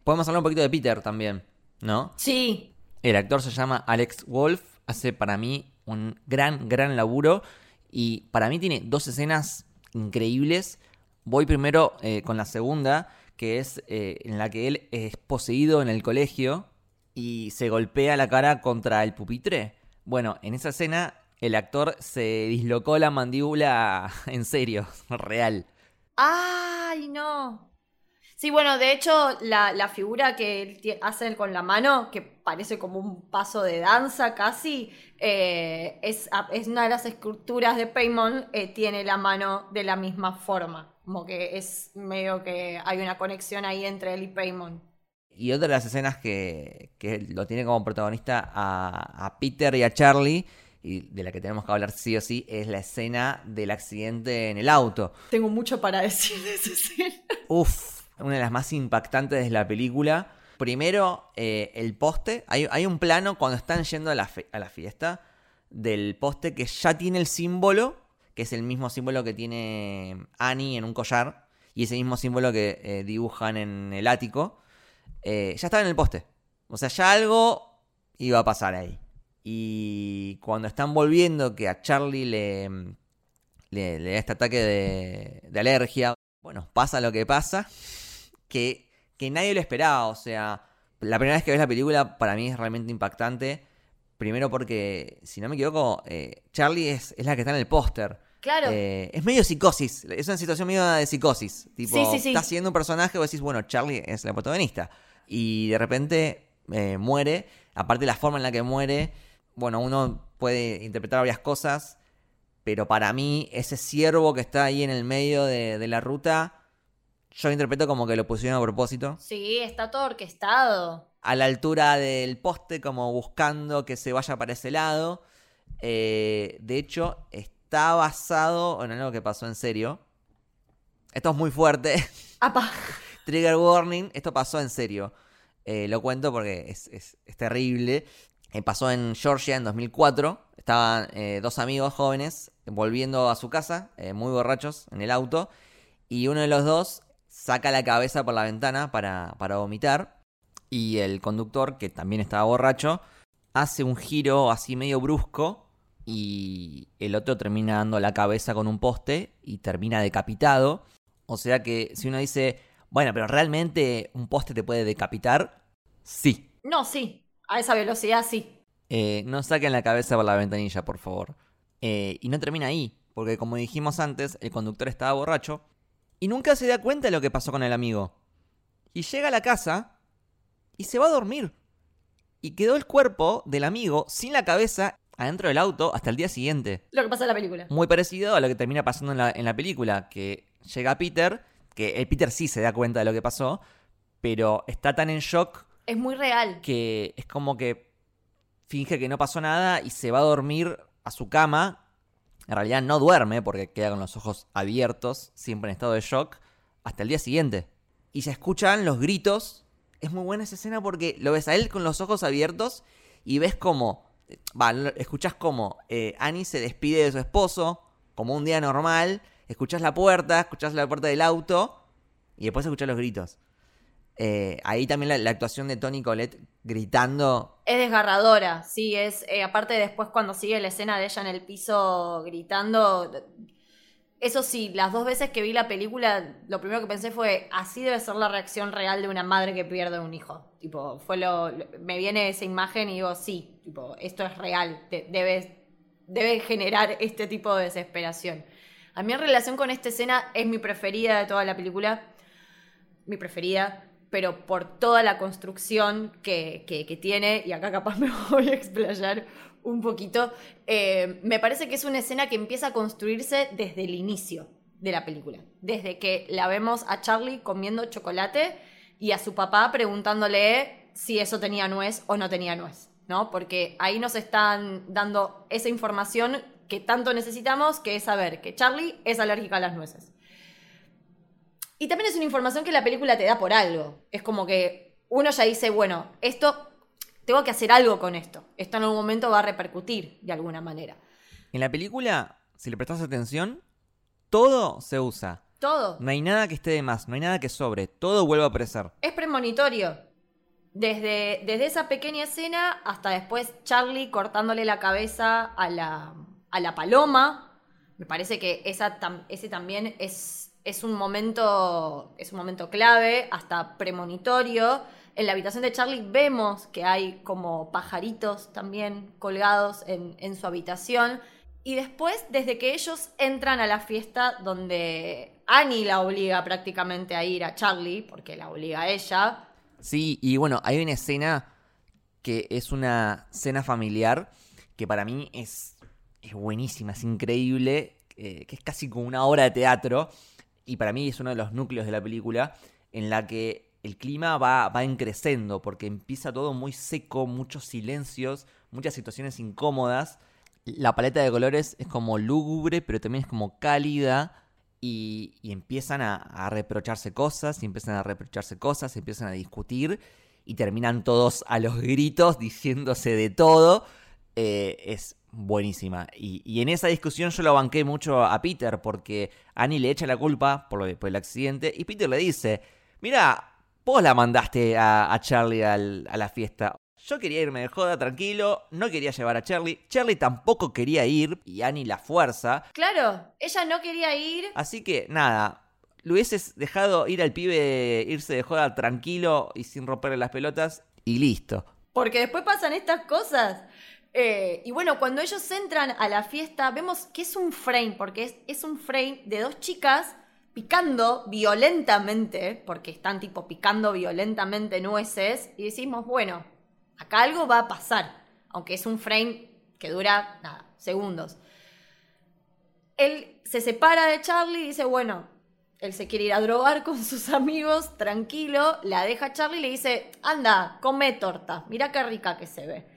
Podemos hablar un poquito de Peter también, ¿no? Sí, El actor se llama Alex Wolf, hace para mí un gran, gran laburo y para mí tiene dos escenas increíbles. Voy primero eh, con la segunda, que es eh, en la que él es poseído en el colegio y se golpea la cara contra el pupitre. Bueno, en esa escena el actor se dislocó la mandíbula en serio, real. ¡Ay, no! Sí, bueno, de hecho, la, la figura que hacen con la mano, que parece como un paso de danza casi, eh, es, es una de las esculturas de Paimon, eh, tiene la mano de la misma forma. Como que es medio que hay una conexión ahí entre él y Paimon. Y otra de las escenas que, que lo tiene como protagonista a, a Peter y a Charlie, y de la que tenemos que hablar sí o sí, es la escena del accidente en el auto. Tengo mucho para decir de esa escena. Uf, una de las más impactantes de la película. Primero, eh, el poste. Hay, hay un plano cuando están yendo a la, fe- a la fiesta del poste que ya tiene el símbolo, que es el mismo símbolo que tiene Annie en un collar, y ese mismo símbolo que eh, dibujan en el ático. Eh, ya estaba en el poste. O sea, ya algo iba a pasar ahí. Y cuando están volviendo, que a Charlie le, le, le da este ataque de, de alergia. Bueno, pasa lo que pasa, que, que nadie lo esperaba. O sea, la primera vez que ves la película para mí es realmente impactante. Primero porque, si no me equivoco, eh, Charlie es, es la que está en el póster. Claro. Eh, es medio psicosis, es una situación medio de psicosis. Tipo, Sí, sí, sí. estás siendo un personaje y vos decís, bueno, Charlie es la protagonista. Y de repente eh, muere. Aparte la forma en la que muere, bueno, uno puede interpretar varias cosas. Pero para mí, ese ciervo que está ahí en el medio de, de la ruta, yo interpreto como que lo pusieron a propósito. Sí, está todo orquestado. A la altura del poste, como buscando que se vaya para ese lado. Eh, de hecho, está basado en algo que pasó en serio. Esto es muy fuerte. Apa. Trigger warning, esto pasó en serio. Eh, lo cuento porque es, es- es terrible. Eh, pasó en Georgia en 2004. Estaban eh, dos amigos jóvenes volviendo a su casa, eh, muy borrachos, en el auto. Y uno de los dos saca la cabeza por la ventana para, para vomitar. Y el conductor, que también estaba borracho, hace un giro así medio brusco. Y el otro termina dando la cabeza con un poste y termina decapitado. O sea que si uno dice, bueno, pero realmente un poste te puede decapitar, sí. No, sí. A esa velocidad sí. Eh, no saquen la cabeza por la ventanilla, por favor. Eh, y no termina ahí, porque como dijimos antes, el conductor estaba borracho y nunca se da cuenta de lo que pasó con el amigo. Y llega a la casa y se va a dormir. Y quedó el cuerpo del amigo sin la cabeza adentro del auto hasta el día siguiente. Lo que pasa en la película. Muy parecido a lo que termina pasando en la, en la película, que llega Peter, que el Peter sí se da cuenta de lo que pasó, pero está tan en shock Es muy real. que es como que finge que no pasó nada y se va a dormir a su cama. En realidad no duerme porque queda con los ojos abiertos, siempre en estado de shock, hasta el día siguiente. Y se escuchan los gritos. Es muy buena esa escena porque lo ves a él con los ojos abiertos y ves como... Va, escuchás como eh, Annie se despide de su esposo, como un día normal. Escuchás la puerta, escuchás la puerta del auto y después escuchás los gritos. Eh, ahí también la, actuación de Tony Colette gritando. Es desgarradora, sí, es. eh, aparte, después cuando sigue la escena de ella en el piso gritando. Eso sí, las dos veces que vi la película, lo primero que pensé fue: así debe ser la reacción real de una madre que pierde un hijo. Tipo, fue lo. me viene esa imagen y digo: sí, tipo, esto es real. de- debe, debe generar este tipo de desesperación. A mí, en relación con esta escena, es mi preferida de toda la película. mi preferida, pero por toda la construcción que, que- tiene, y acá capaz me voy a explayar un poquito, eh, me parece que es una escena que empieza a construirse desde el inicio de la película, desde que la vemos a Charlie comiendo chocolate y a su papá preguntándole si eso tenía nuez o no tenía nuez, ¿no? Porque ahí nos están dando esa información que tanto necesitamos, que es saber que Charlie es alérgica a las nueces. Y también es una información que la película te da por algo. Es como que uno ya dice, bueno, esto, tengo que hacer algo con esto. Esto en algún momento va a repercutir de alguna manera. En la película, si le prestas atención, todo se usa. Todo. No hay nada que esté de más, no hay nada que sobre. Todo vuelve a aparecer. Es premonitorio. Desde, desde esa pequeña escena hasta después Charlie cortándole la cabeza a la, a la paloma. Me parece que esa, ese también es, es, un momento, es un momento clave, hasta premonitorio. En la habitación de Charlie vemos que hay como pajaritos también colgados en, en su habitación. Y después, desde que ellos entran a la fiesta donde Annie la obliga prácticamente a ir a Charlie, porque la obliga a ella, Sí, y bueno, hay una escena que es una cena familiar que para mí es, es buenísima, es increíble, eh, que es casi como una obra de teatro y para mí es uno de los núcleos de la película en la que el clima va, va creciendo porque empieza todo muy seco, muchos silencios, muchas situaciones incómodas. La paleta de colores es como lúgubre, pero también es como cálida. Y, y empiezan a, a reprocharse cosas, y empiezan a reprocharse cosas, se empiezan a discutir y terminan todos a los gritos diciéndose de todo. Eh, es buenísima. Y, y en esa discusión yo lo banqué mucho a Peter porque Annie le echa la culpa por, lo por el accidente y Peter le dice, mira, vos la mandaste a, a Charlie al- a la fiesta. Yo quería irme de joda tranquilo, no quería llevar a Charlie. Charlie tampoco quería ir y Annie la fuerza. Claro, ella no quería ir. Así que nada, lo hubieses dejado ir al pibe, irse de joda tranquilo y sin romperle las pelotas y listo. Porque después pasan estas cosas. Eh, y bueno, cuando ellos entran a la fiesta, vemos que es un frame, porque es, un frame de dos chicas picando violentamente, porque están tipo picando violentamente nueces, y decimos, bueno, acá algo va a pasar, aunque es un frame que dura, nada, segundos. Él se separa de Charlie y dice, bueno, él se quiere ir a drogar con sus amigos, tranquilo, la deja a Charlie y le dice, anda, come torta, mira qué rica que se ve.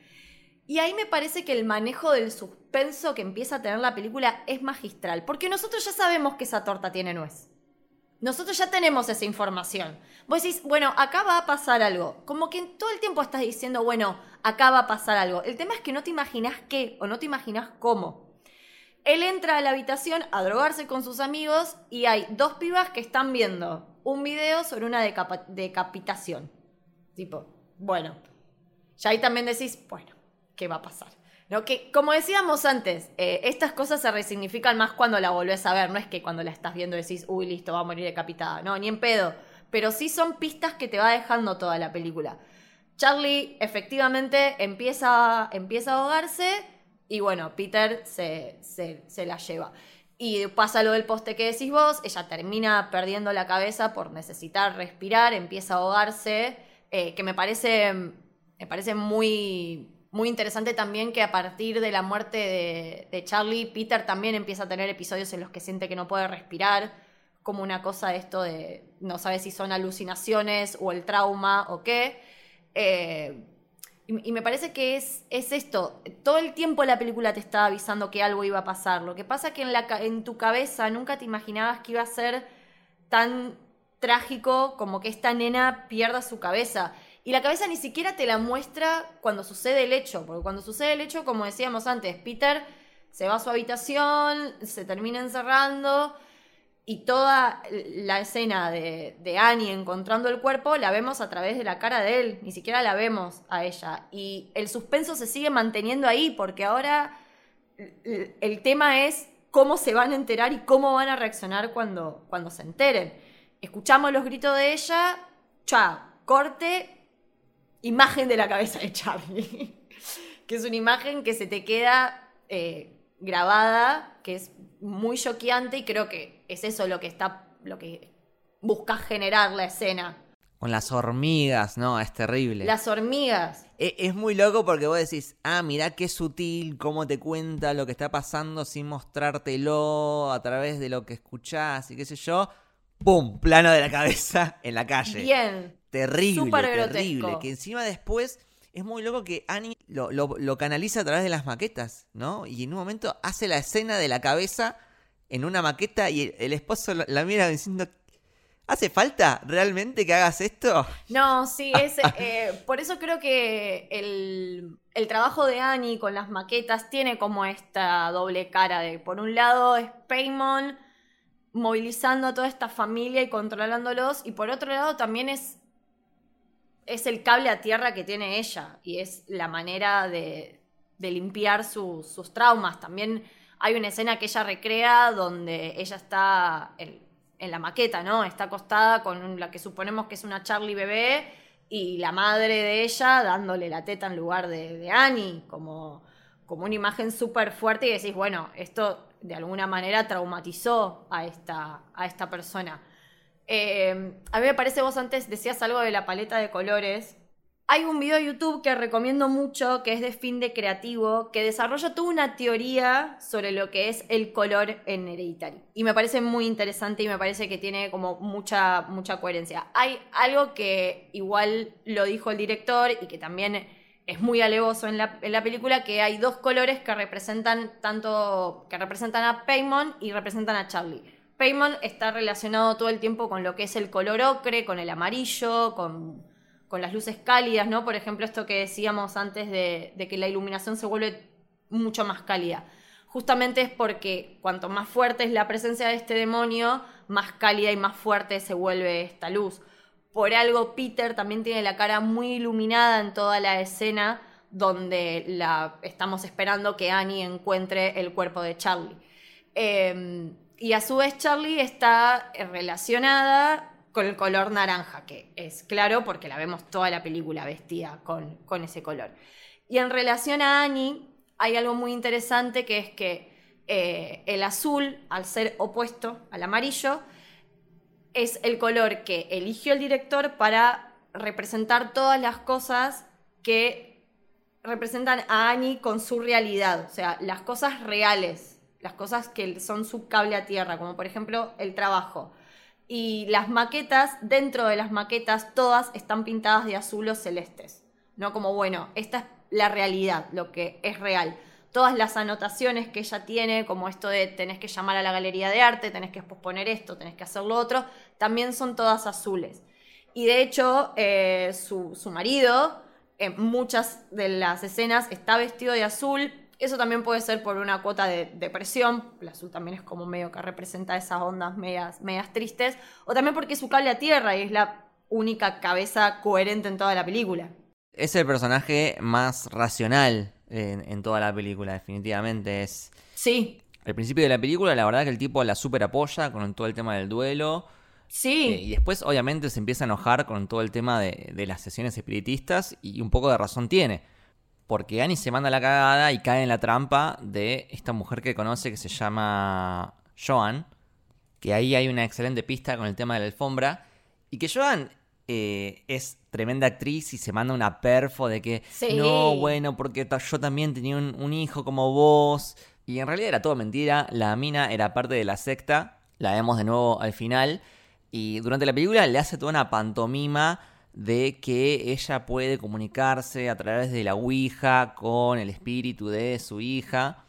Y ahí me parece que el manejo del suspenso que empieza a tener la película es magistral, porque nosotros ya sabemos que esa torta tiene nuez. Nosotros ya tenemos esa información. Vos decís, bueno, acá va a pasar algo. Como que todo el tiempo estás diciendo, bueno, acá va a pasar algo. El tema es que no te imaginas qué o no te imaginas cómo. Él entra a la habitación a drogarse con sus amigos y hay dos pibas que están viendo un video sobre una decapitación. Tipo, bueno, ya ahí también decís, bueno, ¿qué va a pasar? ¿No? Que, como decíamos antes, eh, estas cosas se resignifican más cuando la volvés a ver. No es que cuando la estás viendo decís, uy, listo, va a morir decapitada. No, ni en pedo. Pero sí son pistas que te va dejando toda la película. Charlie efectivamente empieza, empieza a ahogarse y bueno, Peter se, se, la lleva. Y pasa lo del poste que decís vos, ella termina perdiendo la cabeza por necesitar respirar, empieza a ahogarse, eh, que me parece, me parece muy, muy interesante también que a partir de la muerte de, Charlie, Peter también empieza a tener episodios en los que siente que no puede respirar, como una cosa de esto de no sabe si son alucinaciones o el trauma o qué. Eh, y, me parece que es, es esto, todo el tiempo la película te estaba avisando que algo iba a pasar. Lo que pasa es que en, la, en tu cabeza nunca te imaginabas que iba a ser tan trágico como que esta nena pierda su cabeza. Y la cabeza ni siquiera te la muestra cuando sucede el hecho, porque cuando sucede el hecho, como decíamos antes, Peter se va a su habitación, se termina encerrando y toda la escena de, Annie encontrando el cuerpo la vemos a través de la cara de él, ni siquiera la vemos a ella. Y el suspenso se sigue manteniendo ahí porque ahora el tema es cómo se van a enterar y cómo van a reaccionar cuando, cuando se enteren. Escuchamos los gritos de ella, chao, corte, imagen de la cabeza de Charlie, que es una imagen que se te queda eh, grabada, que es muy choqueante y creo que es eso lo que está, lo que busca generar la escena. Con las hormigas, no, es terrible. Las hormigas. E, es, muy loco porque vos decís, ah, mirá qué sutil, cómo te cuenta lo que está pasando sin mostrártelo a través de lo que escuchás y qué sé yo. ¡Pum! Plano de la cabeza en la calle. Bien. Terrible, terrible. Que encima después es muy loco que Annie lo, canaliza a través de las maquetas, ¿no? Y en un momento hace la escena de la cabeza en una maqueta y el, esposo la mira diciendo, ¿hace falta realmente que hagas esto? No, sí, es, eh, por eso creo que el, el, trabajo de Annie con las maquetas tiene como esta doble cara de, por un lado, es Paymon movilizando a toda esta familia y controlándolos, y por otro lado también es es el cable a tierra que tiene ella y es la manera de, limpiar sus traumas. También hay una escena que ella recrea donde ella está en, la maqueta, ¿no? Está acostada con la que suponemos que es una Charlie bebé y la madre de ella dándole la teta en lugar de, Annie, como, como una imagen súper fuerte y decís, bueno, esto de alguna manera traumatizó a esta, a esta persona. Eh, a mí me parece, vos antes decías algo de la paleta de colores. Hay un video de YouTube que recomiendo mucho, que es de fin de creativo, que desarrolla toda una teoría sobre lo que es el color en Hereditary. Y me parece muy interesante y me parece que tiene como mucha, mucha coherencia. Hay algo que igual lo dijo el director y que también es muy alevoso en la, en la película, que hay dos colores que representan tanto, que representan a Paymon y representan a Charlie. Paymon está relacionado todo el tiempo con lo que es el color ocre, con el amarillo, con, las luces cálidas, ¿no? Por ejemplo, esto que decíamos antes de, que la iluminación se vuelve mucho más cálida. Justamente es porque cuanto más fuerte es la presencia de este demonio, más cálida y más fuerte se vuelve esta luz. por algo Peter también tiene la cara muy iluminada en toda la escena donde la, estamos esperando que Annie encuentre el cuerpo de Charlie. Eh, y a su vez Charlie está relacionada con el color naranja, que es claro porque la vemos toda la película vestida con, con ese color. Y en relación a Annie, hay algo muy interesante que es que eh, el azul, al ser opuesto al amarillo, es el color que eligió el director para representar todas las cosas que representan a Annie con su realidad, o sea, las cosas reales, las cosas que son su cable a tierra, como por ejemplo el trabajo. Y las maquetas, dentro de las maquetas, todas están pintadas de azul o celestes. No como, bueno, esta es la realidad, lo que es real todas las anotaciones que ella tiene, como esto de tenés que llamar a la galería de arte, tenés que posponer esto, tenés que hacer lo otro, también son todas azules. Y de hecho, eh, su, marido, en muchas de las escenas, está vestido de azul. Eso también puede ser por una cuota de depresión. El azul también es como medio que representa esas ondas medias, medias tristes. O también porque es su cable a tierra y es la única cabeza coherente en toda la película. Es el personaje más racional en, toda la película, definitivamente. Es. Sí. Al principio de la película, la verdad que el tipo la super apoya con todo el tema del duelo. Sí. Eh, y después, obviamente, se empieza a enojar con todo el tema de, de, las sesiones espiritistas. Y un poco de razón tiene. Porque Annie se manda la cagada y cae en la trampa de esta mujer que conoce que se llama Joan. Que ahí hay una excelente pista con el tema de la alfombra. Y que Joan eh, es tremenda actriz y se manda una perfo de que no, bueno, porque yo también tenía un, hijo como vos. Y en realidad era todo mentira. La mina era parte de la secta. La vemos de nuevo al final. Y durante la película le hace toda una pantomima de que ella puede comunicarse a través de la Ouija con el espíritu de su hija.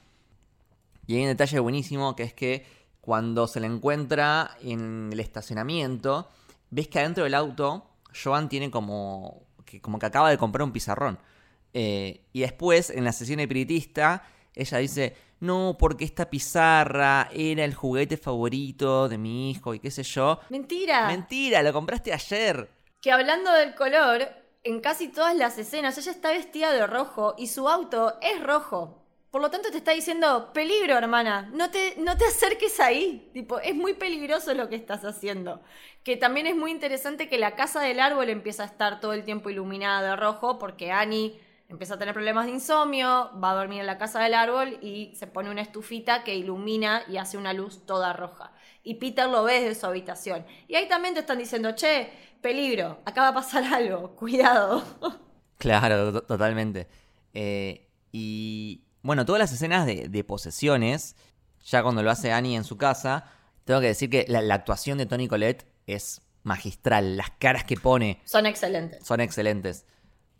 Y hay un detalle buenísimo que es que cuando se la encuentra en el estacionamiento, ves que adentro del auto Joan tiene como que, como que acaba de comprar un pizarrón. Eh, y después, en la sesión espiritista, ella dice, no, porque esta pizarra era el juguete favorito de mi hijo y qué sé yo. Mentira. Mentira, lo compraste ayer. Que hablando del color, en casi todas las escenas ella está vestida de rojo y su auto es rojo. Por lo tanto te está diciendo, peligro hermana, no te, no te acerques ahí. Tipo, es muy peligroso lo que estás haciendo. Que también es muy interesante que la casa del árbol empieza a estar todo el tiempo iluminada de rojo porque Annie empieza a tener problemas de insomnio, va a dormir en la casa del árbol y se pone una estufita que ilumina y hace una luz toda roja. Y Peter lo ve desde su habitación. Y ahí también te están diciendo, che, peligro, acá va a pasar algo, cuidado. Claro, totalmente. Eh, y bueno, todas las escenas de, posesiones, ya cuando lo hace Annie en su casa, tengo que decir que la, actuación de Tony Colette es magistral. Las caras que pone. Son excelentes. Son excelentes.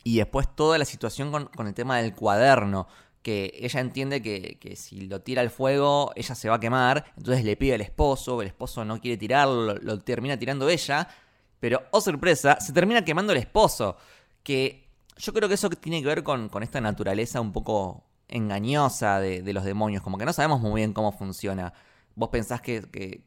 Y después toda la situación con, el tema del cuaderno. Que ella entiende que, si lo tira al fuego, ella se va a quemar. Entonces le pide al esposo. El esposo no quiere tirarlo, lo, termina tirando ella. Pero, oh sorpresa, se termina quemando el esposo. Que yo creo que eso tiene que ver con, esta naturaleza un poco engañosa de, los demonios, como que no sabemos muy bien cómo funciona. Vos pensás que, que,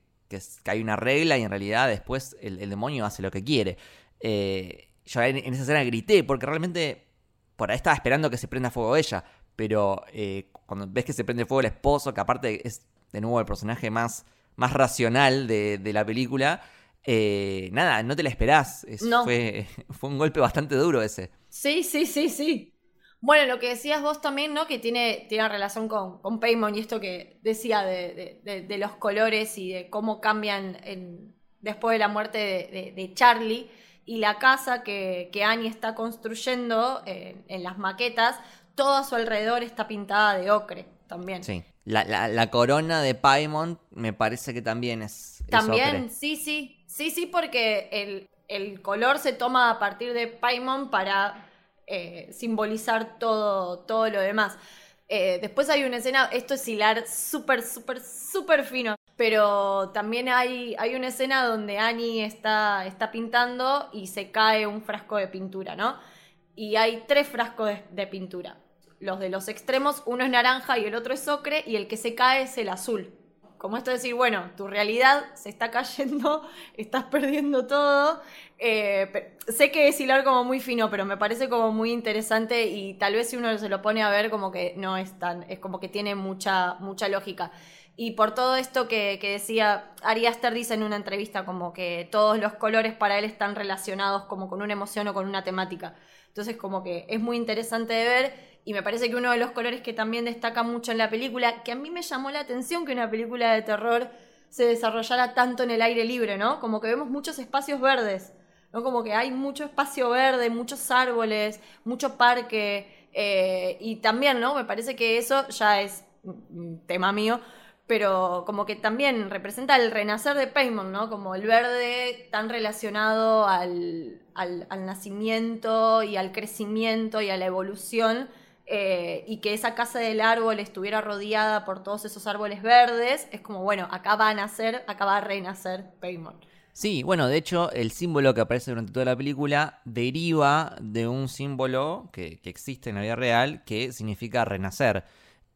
hay una regla y en realidad después el, demonio hace lo que quiere. Eh, yo en, esa escena grité porque realmente por ahí estaba esperando que se prenda fuego ella, pero eh, cuando ves que se prende fuego el esposo, que aparte es de nuevo el personaje más, más racional de, la película, eh, nada, no te la esperás. Fue, fue un golpe bastante duro ese. Sí, sí, sí, sí. Bueno, lo que decías vos también, ¿no? Que tiene, tiene relación con, con Paymon y esto que decía de, los colores y de cómo cambian después de la muerte de, Charlie. Y la casa que, que Annie está construyendo en, las maquetas, todo a su alrededor está pintada de ocre también. Sí. La, corona de Paimon me parece que también es. también, sí, sí. Sí, sí, porque el, el color se toma a partir de Paimon para eh, simbolizar todo, todo lo demás. Eh, después hay una escena, esto es hilar súper, súper, súper fino, pero también hay, hay una escena donde Annie está, está pintando y se cae un frasco de pintura, ¿no? Y hay tres frascos de, pintura. Los de los extremos, uno es naranja y el otro es ocre, y el que se cae es el azul. Como esto de decir, bueno, tu realidad se está cayendo, estás perdiendo todo, Eh, sé que es hilar como muy fino, pero me parece como muy interesante y tal vez si uno se lo pone a ver como que no es tan, es como que tiene mucha, mucha lógica. Y por todo esto que, que decía, Ari Aster dice en una entrevista como que todos los colores para él están relacionados como con una emoción o con una temática. Entonces como que es muy interesante de ver y me parece que uno de los colores que también destaca mucho en la película, que a mí me llamó la atención que una película de terror se desarrollara tanto en el aire libre, ¿no? Como que vemos muchos espacios verdes, ¿no? Como que hay mucho espacio verde, muchos árboles, mucho parque, eh, y también, ¿no? Me parece que eso ya es tema mío, pero como que también representa el renacer de Paymon, ¿no? Como el verde tan relacionado al, al nacimiento y al crecimiento y a la evolución, eh, y que esa casa del árbol estuviera rodeada por todos esos árboles verdes, es como, bueno, acá va a nacer, acá va a renacer Paymon. Sí, bueno, de hecho, el símbolo que aparece durante toda la película deriva de un símbolo que, que existe en la vida real que significa renacer.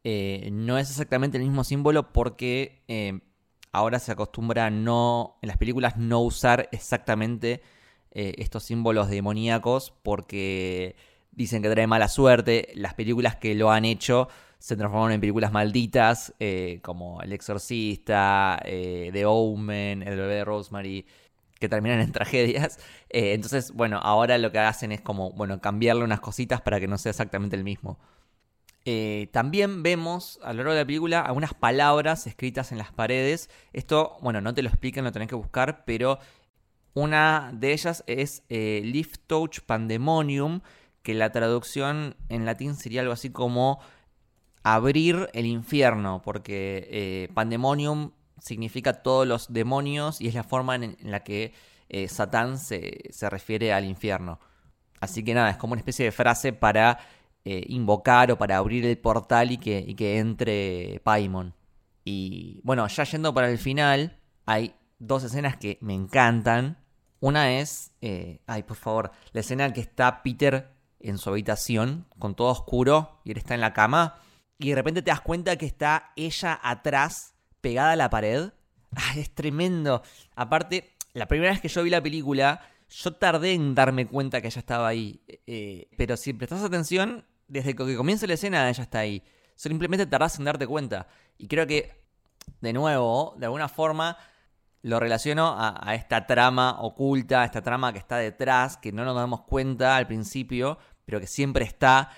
Eh, no es exactamente el mismo símbolo porque eh, ahora se acostumbra no, en las películas, no usar exactamente estos símbolos demoníacos porque dicen que trae mala suerte. Las películas que lo han hecho se transformaron en películas malditas, eh, como El Exorcista, eh, The Omen, El bebé de Rosemary, que terminan en tragedias. Eh, entonces, bueno, ahora lo que hacen es como, bueno, cambiarle unas cositas para que no sea exactamente el mismo. También vemos a lo largo de la película algunas palabras escritas en las paredes. Esto, bueno, no te lo explican, lo tenés que buscar, pero una de ellas es Lift Touch Pandemonium, que la traducción en latín sería algo así como abrir el infierno, porque eh, Pandemonium significa todos los demonios y es la forma en, en la que eh, Satán se, se refiere al infierno. Así que nada, es como una especie de frase para eh, invocar o para abrir el portal y que, entre Paimon. Y bueno, ya yendo para el final, hay dos escenas que me encantan. Una es, ay, por favor, la escena que está Peter en su habitación, con todo oscuro, y él está en la cama, y de repente te das cuenta que está ella atrás, pegada a la pared. Es tremendo. Aparte, la primera vez que yo vi la película, yo tardé en darme cuenta que ella estaba ahí. Eh, pero si prestas atención, desde que comienza la escena, ella está ahí. Simplemente tardás en darte cuenta. Y creo que, de nuevo, de alguna forma, lo relaciono a, a, esta trama oculta, a esta trama que está detrás, que no nos damos cuenta al principio, pero que siempre está.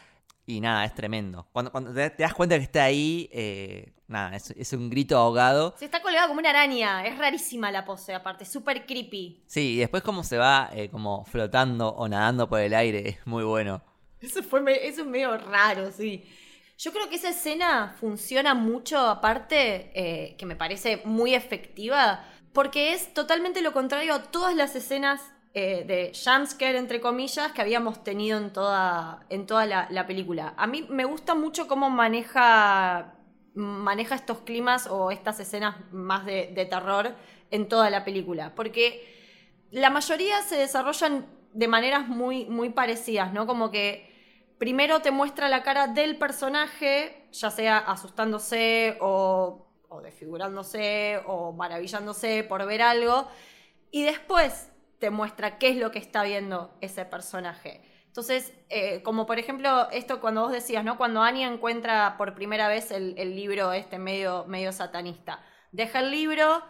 Y nada, es tremendo. Cuando, cuando te, te, das cuenta que está ahí, eh, nada, es, es, un grito ahogado. Se está colgado como una araña. Es rarísima la pose, aparte, súper creepy. Sí, y después cómo se va eh, como flotando o nadando por el aire, es muy bueno. Eso, fue, eso es medio raro, sí. Yo creo que esa escena funciona mucho, aparte, eh, que me parece muy efectiva, porque es totalmente lo contrario a todas las escenas eh, de jumpscare, entre comillas, que habíamos tenido en toda, en toda la, la, película. A mí me gusta mucho cómo maneja, maneja estos climas o estas escenas más de, de terror en toda la película, porque la mayoría se desarrollan de maneras muy, muy parecidas, ¿no? Como que primero te muestra la cara del personaje, ya sea asustándose o, o desfigurándose o maravillándose por ver algo, y después te muestra qué es lo que está viendo ese personaje. Entonces, eh, como por ejemplo, esto cuando vos decías, ¿no? Cuando Anya encuentra por primera vez el, libro este medio, medio satanista. Deja el libro,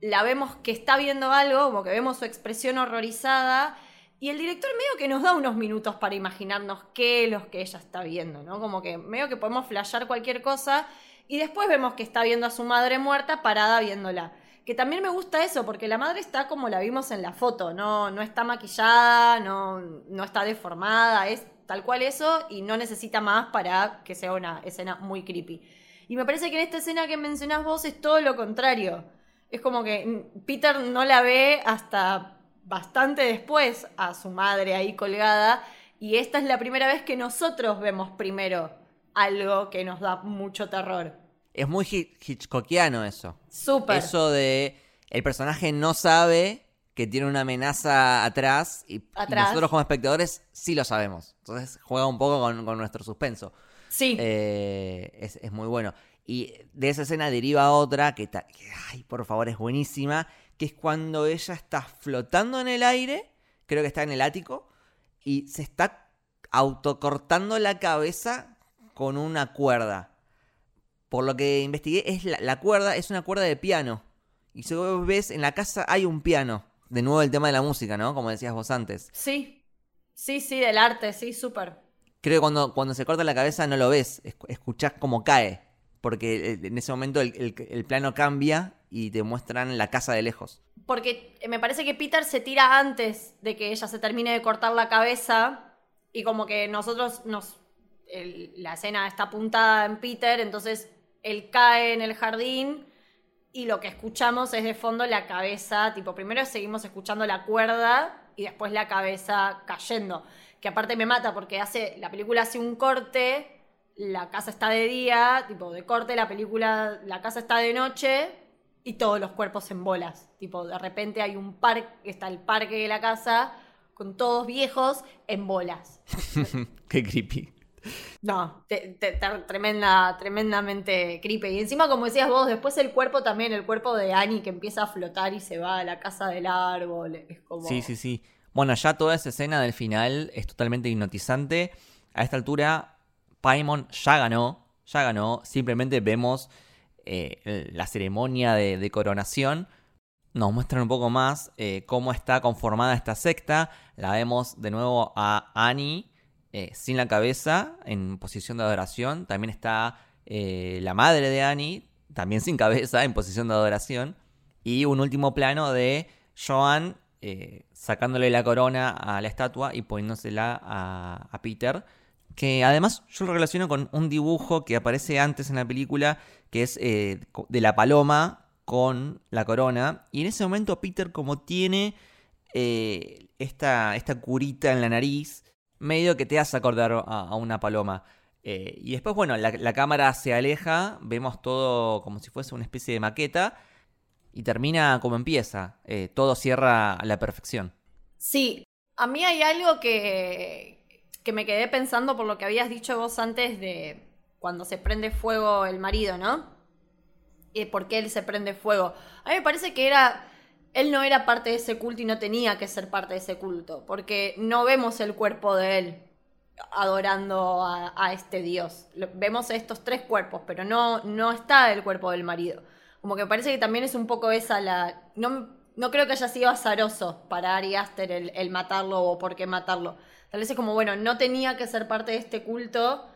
la vemos que está viendo algo, como que vemos su expresión horrorizada, y el director medio que nos da unos minutos para imaginarnos qué es lo que ella está viendo, ¿no? Como que medio que podemos flashear cualquier cosa, y después vemos que está viendo a su madre muerta parada viéndola que también me gusta eso, porque la madre está como la vimos en la foto, no, no está maquillada, no, no está deformada, es tal cual eso y no necesita más para que sea una escena muy creepy. Y me parece que en esta escena que mencionás vos es todo lo contrario. Es como que Peter no la ve hasta bastante después a su madre ahí colgada y esta es la primera vez que nosotros vemos primero algo que nos da mucho terror. Es muy hitchcockiano eso. Súper. Eso de el personaje no sabe que tiene una amenaza atrás y, atrás. nosotros como espectadores sí lo sabemos. Entonces juega un poco con, con nuestro suspenso. Sí. Eh, es, es, muy bueno. Y de esa escena deriva otra que, que, ay, por favor, es buenísima, que es cuando ella está flotando en el aire creo que está en el ático, y se está autocortando la cabeza con una cuerda. Por lo que investigué, es la, la cuerda es una cuerda de piano. Y si vos ves, en la casa hay un piano. De nuevo el tema de la música, ¿no? Como decías vos antes. Sí, sí, sí, del arte, sí, súper. Creo que cuando, cuando se corta la cabeza no lo ves, esc- escuchás cómo cae. Porque eh, en ese momento el, el- el plano cambia y te muestran la casa de lejos. Porque me parece que Peter se tira antes de que ella se termine de cortar la cabeza y como que nosotros nos... el- la escena está apuntada en Peter, entonces él cae en el jardín y lo que escuchamos es de fondo la cabeza, tipo, primero seguimos escuchando la cuerda y después la cabeza cayendo, que aparte me mata porque hace la película hace un corte, la casa está de día, tipo de corte, la película, la casa está de noche y todos los cuerpos en bolas, tipo, de repente hay un parque, está el parque de la casa con todos viejos en bolas. Qué creepy. No, te- te- te- tremenda, tremendamente creepy. Y encima, como decías vos, después el cuerpo también, el cuerpo de Annie que empieza a flotar y se va a la casa del árbol. Es como. Sí, sí, sí. Bueno, ya toda esa escena del final es totalmente hipnotizante. A esta altura, Paimon ya ganó. Ya ganó. Simplemente vemos eh, la ceremonia de, de coronación. Nos muestran un poco más eh, cómo está conformada esta secta. La vemos de nuevo a Annie eh, sin la cabeza, en posición de adoración. También está eh, la madre de Annie, también sin cabeza, en posición de adoración. Y un último plano de Joan eh, sacándole la corona a la estatua y poniéndosela a, Peter. Que además yo lo relaciono con un dibujo que aparece antes en la película, que es de la paloma con la corona. Y en ese momento Peter, como tiene esta, esta curita en la nariz, medio que te hace acordar a, una paloma. Eh, y después, bueno, la, cámara se aleja, vemos todo como si fuese una especie de maqueta y termina como empieza. Eh, todo cierra a la perfección. Sí, a mí hay algo que, que me quedé pensando por lo que habías dicho vos antes de cuando se prende fuego el marido, ¿no? Y por qué él se prende fuego. A mí me parece que era. Él no era parte de ese culto y no tenía que ser parte de ese culto, porque no vemos el cuerpo de él adorando a, este dios. Vemos estos tres cuerpos, pero no, no está el cuerpo del marido. Como que parece que también es un poco esa la. No, no creo que haya sido azaroso para Ari Aster el, el matarlo o por qué matarlo. Tal vez es como, bueno, no tenía que ser parte de este culto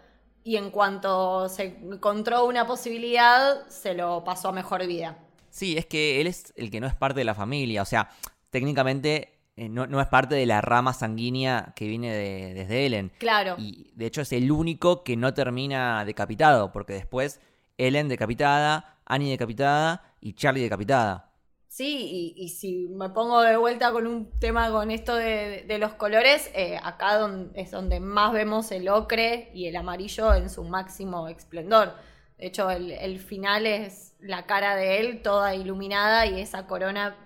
y en cuanto se encontró una posibilidad, se lo pasó a mejor vida. Sí, es que él es el que no es parte de la familia. O sea, técnicamente eh, no, no es parte de la rama sanguínea que viene de- desde Ellen. Claro. Y de hecho es el único que no termina decapitado, porque después Ellen decapitada, Annie decapitada y Charlie decapitada. Sí, y, y si me pongo de vuelta con un tema con esto de, de los colores, eh, acá don- es donde más vemos el ocre y el amarillo en su máximo esplendor. De hecho, el, el final es la cara de él toda iluminada y esa corona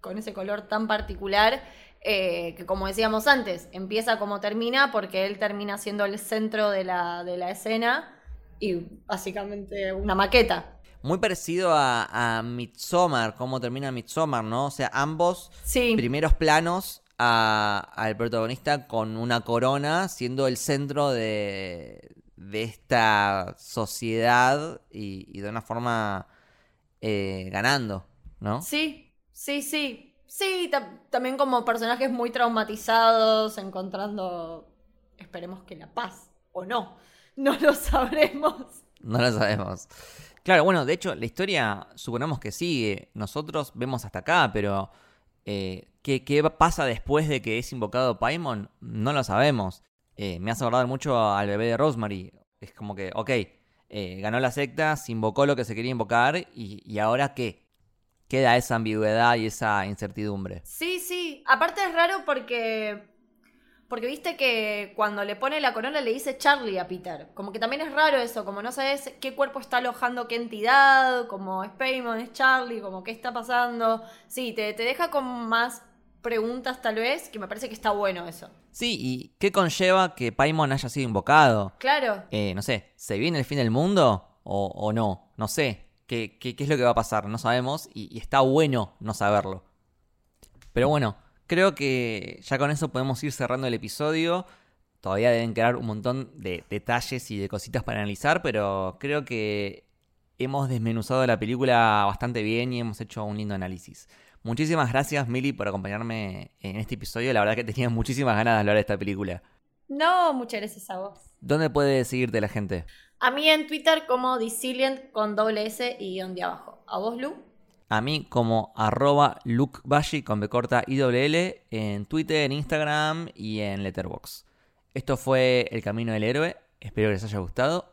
con ese color tan particular eh, que, como decíamos antes, empieza como termina porque él termina siendo el centro de la, de la escena y básicamente una maqueta. Muy parecido a, a Midsommar, cómo termina Midsommar, ¿no? O sea, ambos Sí. primeros planos a- al protagonista con una corona siendo el centro de, de esta sociedad y, y de una forma eh, ganando, ¿no? Sí, sí, sí. Sí, ta- también como personajes muy traumatizados, encontrando, esperemos que la paz, o no, no lo sabremos. No lo sabemos. Claro, bueno, de hecho, la historia suponemos que sigue. Nosotros vemos hasta acá, pero eh, ¿qué, qué pasa después de que es invocado Paimon? No lo sabemos. Eh, me hace acordar mucho al bebé de Rosemary. Es como que, ok, eh, ganó la secta, se invocó lo que se quería invocar, y, ahora qué? Queda esa ambigüedad y esa incertidumbre. Sí, sí, aparte es raro porque, porque viste que cuando le pone la corona le dice Charlie a Peter, como que también es raro eso, como no sabes qué cuerpo está alojando qué entidad, como es Paimon, es Charlie, como qué está pasando. Sí, te, te deja con más preguntas tal vez, que me parece que está bueno eso. Sí, ¿y qué conlleva que Paimon haya sido invocado? Claro. Eh, no sé, ¿se viene el fin del mundo o, o no? No sé. ¿Qué, qué, qué es lo que va a pasar? No sabemos y, y está bueno no saberlo. Pero bueno, creo que ya con eso podemos ir cerrando el episodio. Todavía deben quedar un montón de detalles y de cositas para analizar, pero creo que hemos desmenuzado la película bastante bien y hemos hecho un lindo análisis. Muchísimas gracias, Mili, por acompañarme en este episodio. La verdad que tenía muchísimas ganas de hablar de esta película. No, muchas gracias a vos. ¿Dónde puede seguirte la gente? A mí en Twitter como Disilient con doble S y guion de abajo. ¿A vos, Lu? A mí como arroba lukebashi con B corta y doble L en Twitter, en Instagram y en Letterboxd. Esto fue El Camino del Héroe. Espero que les haya gustado.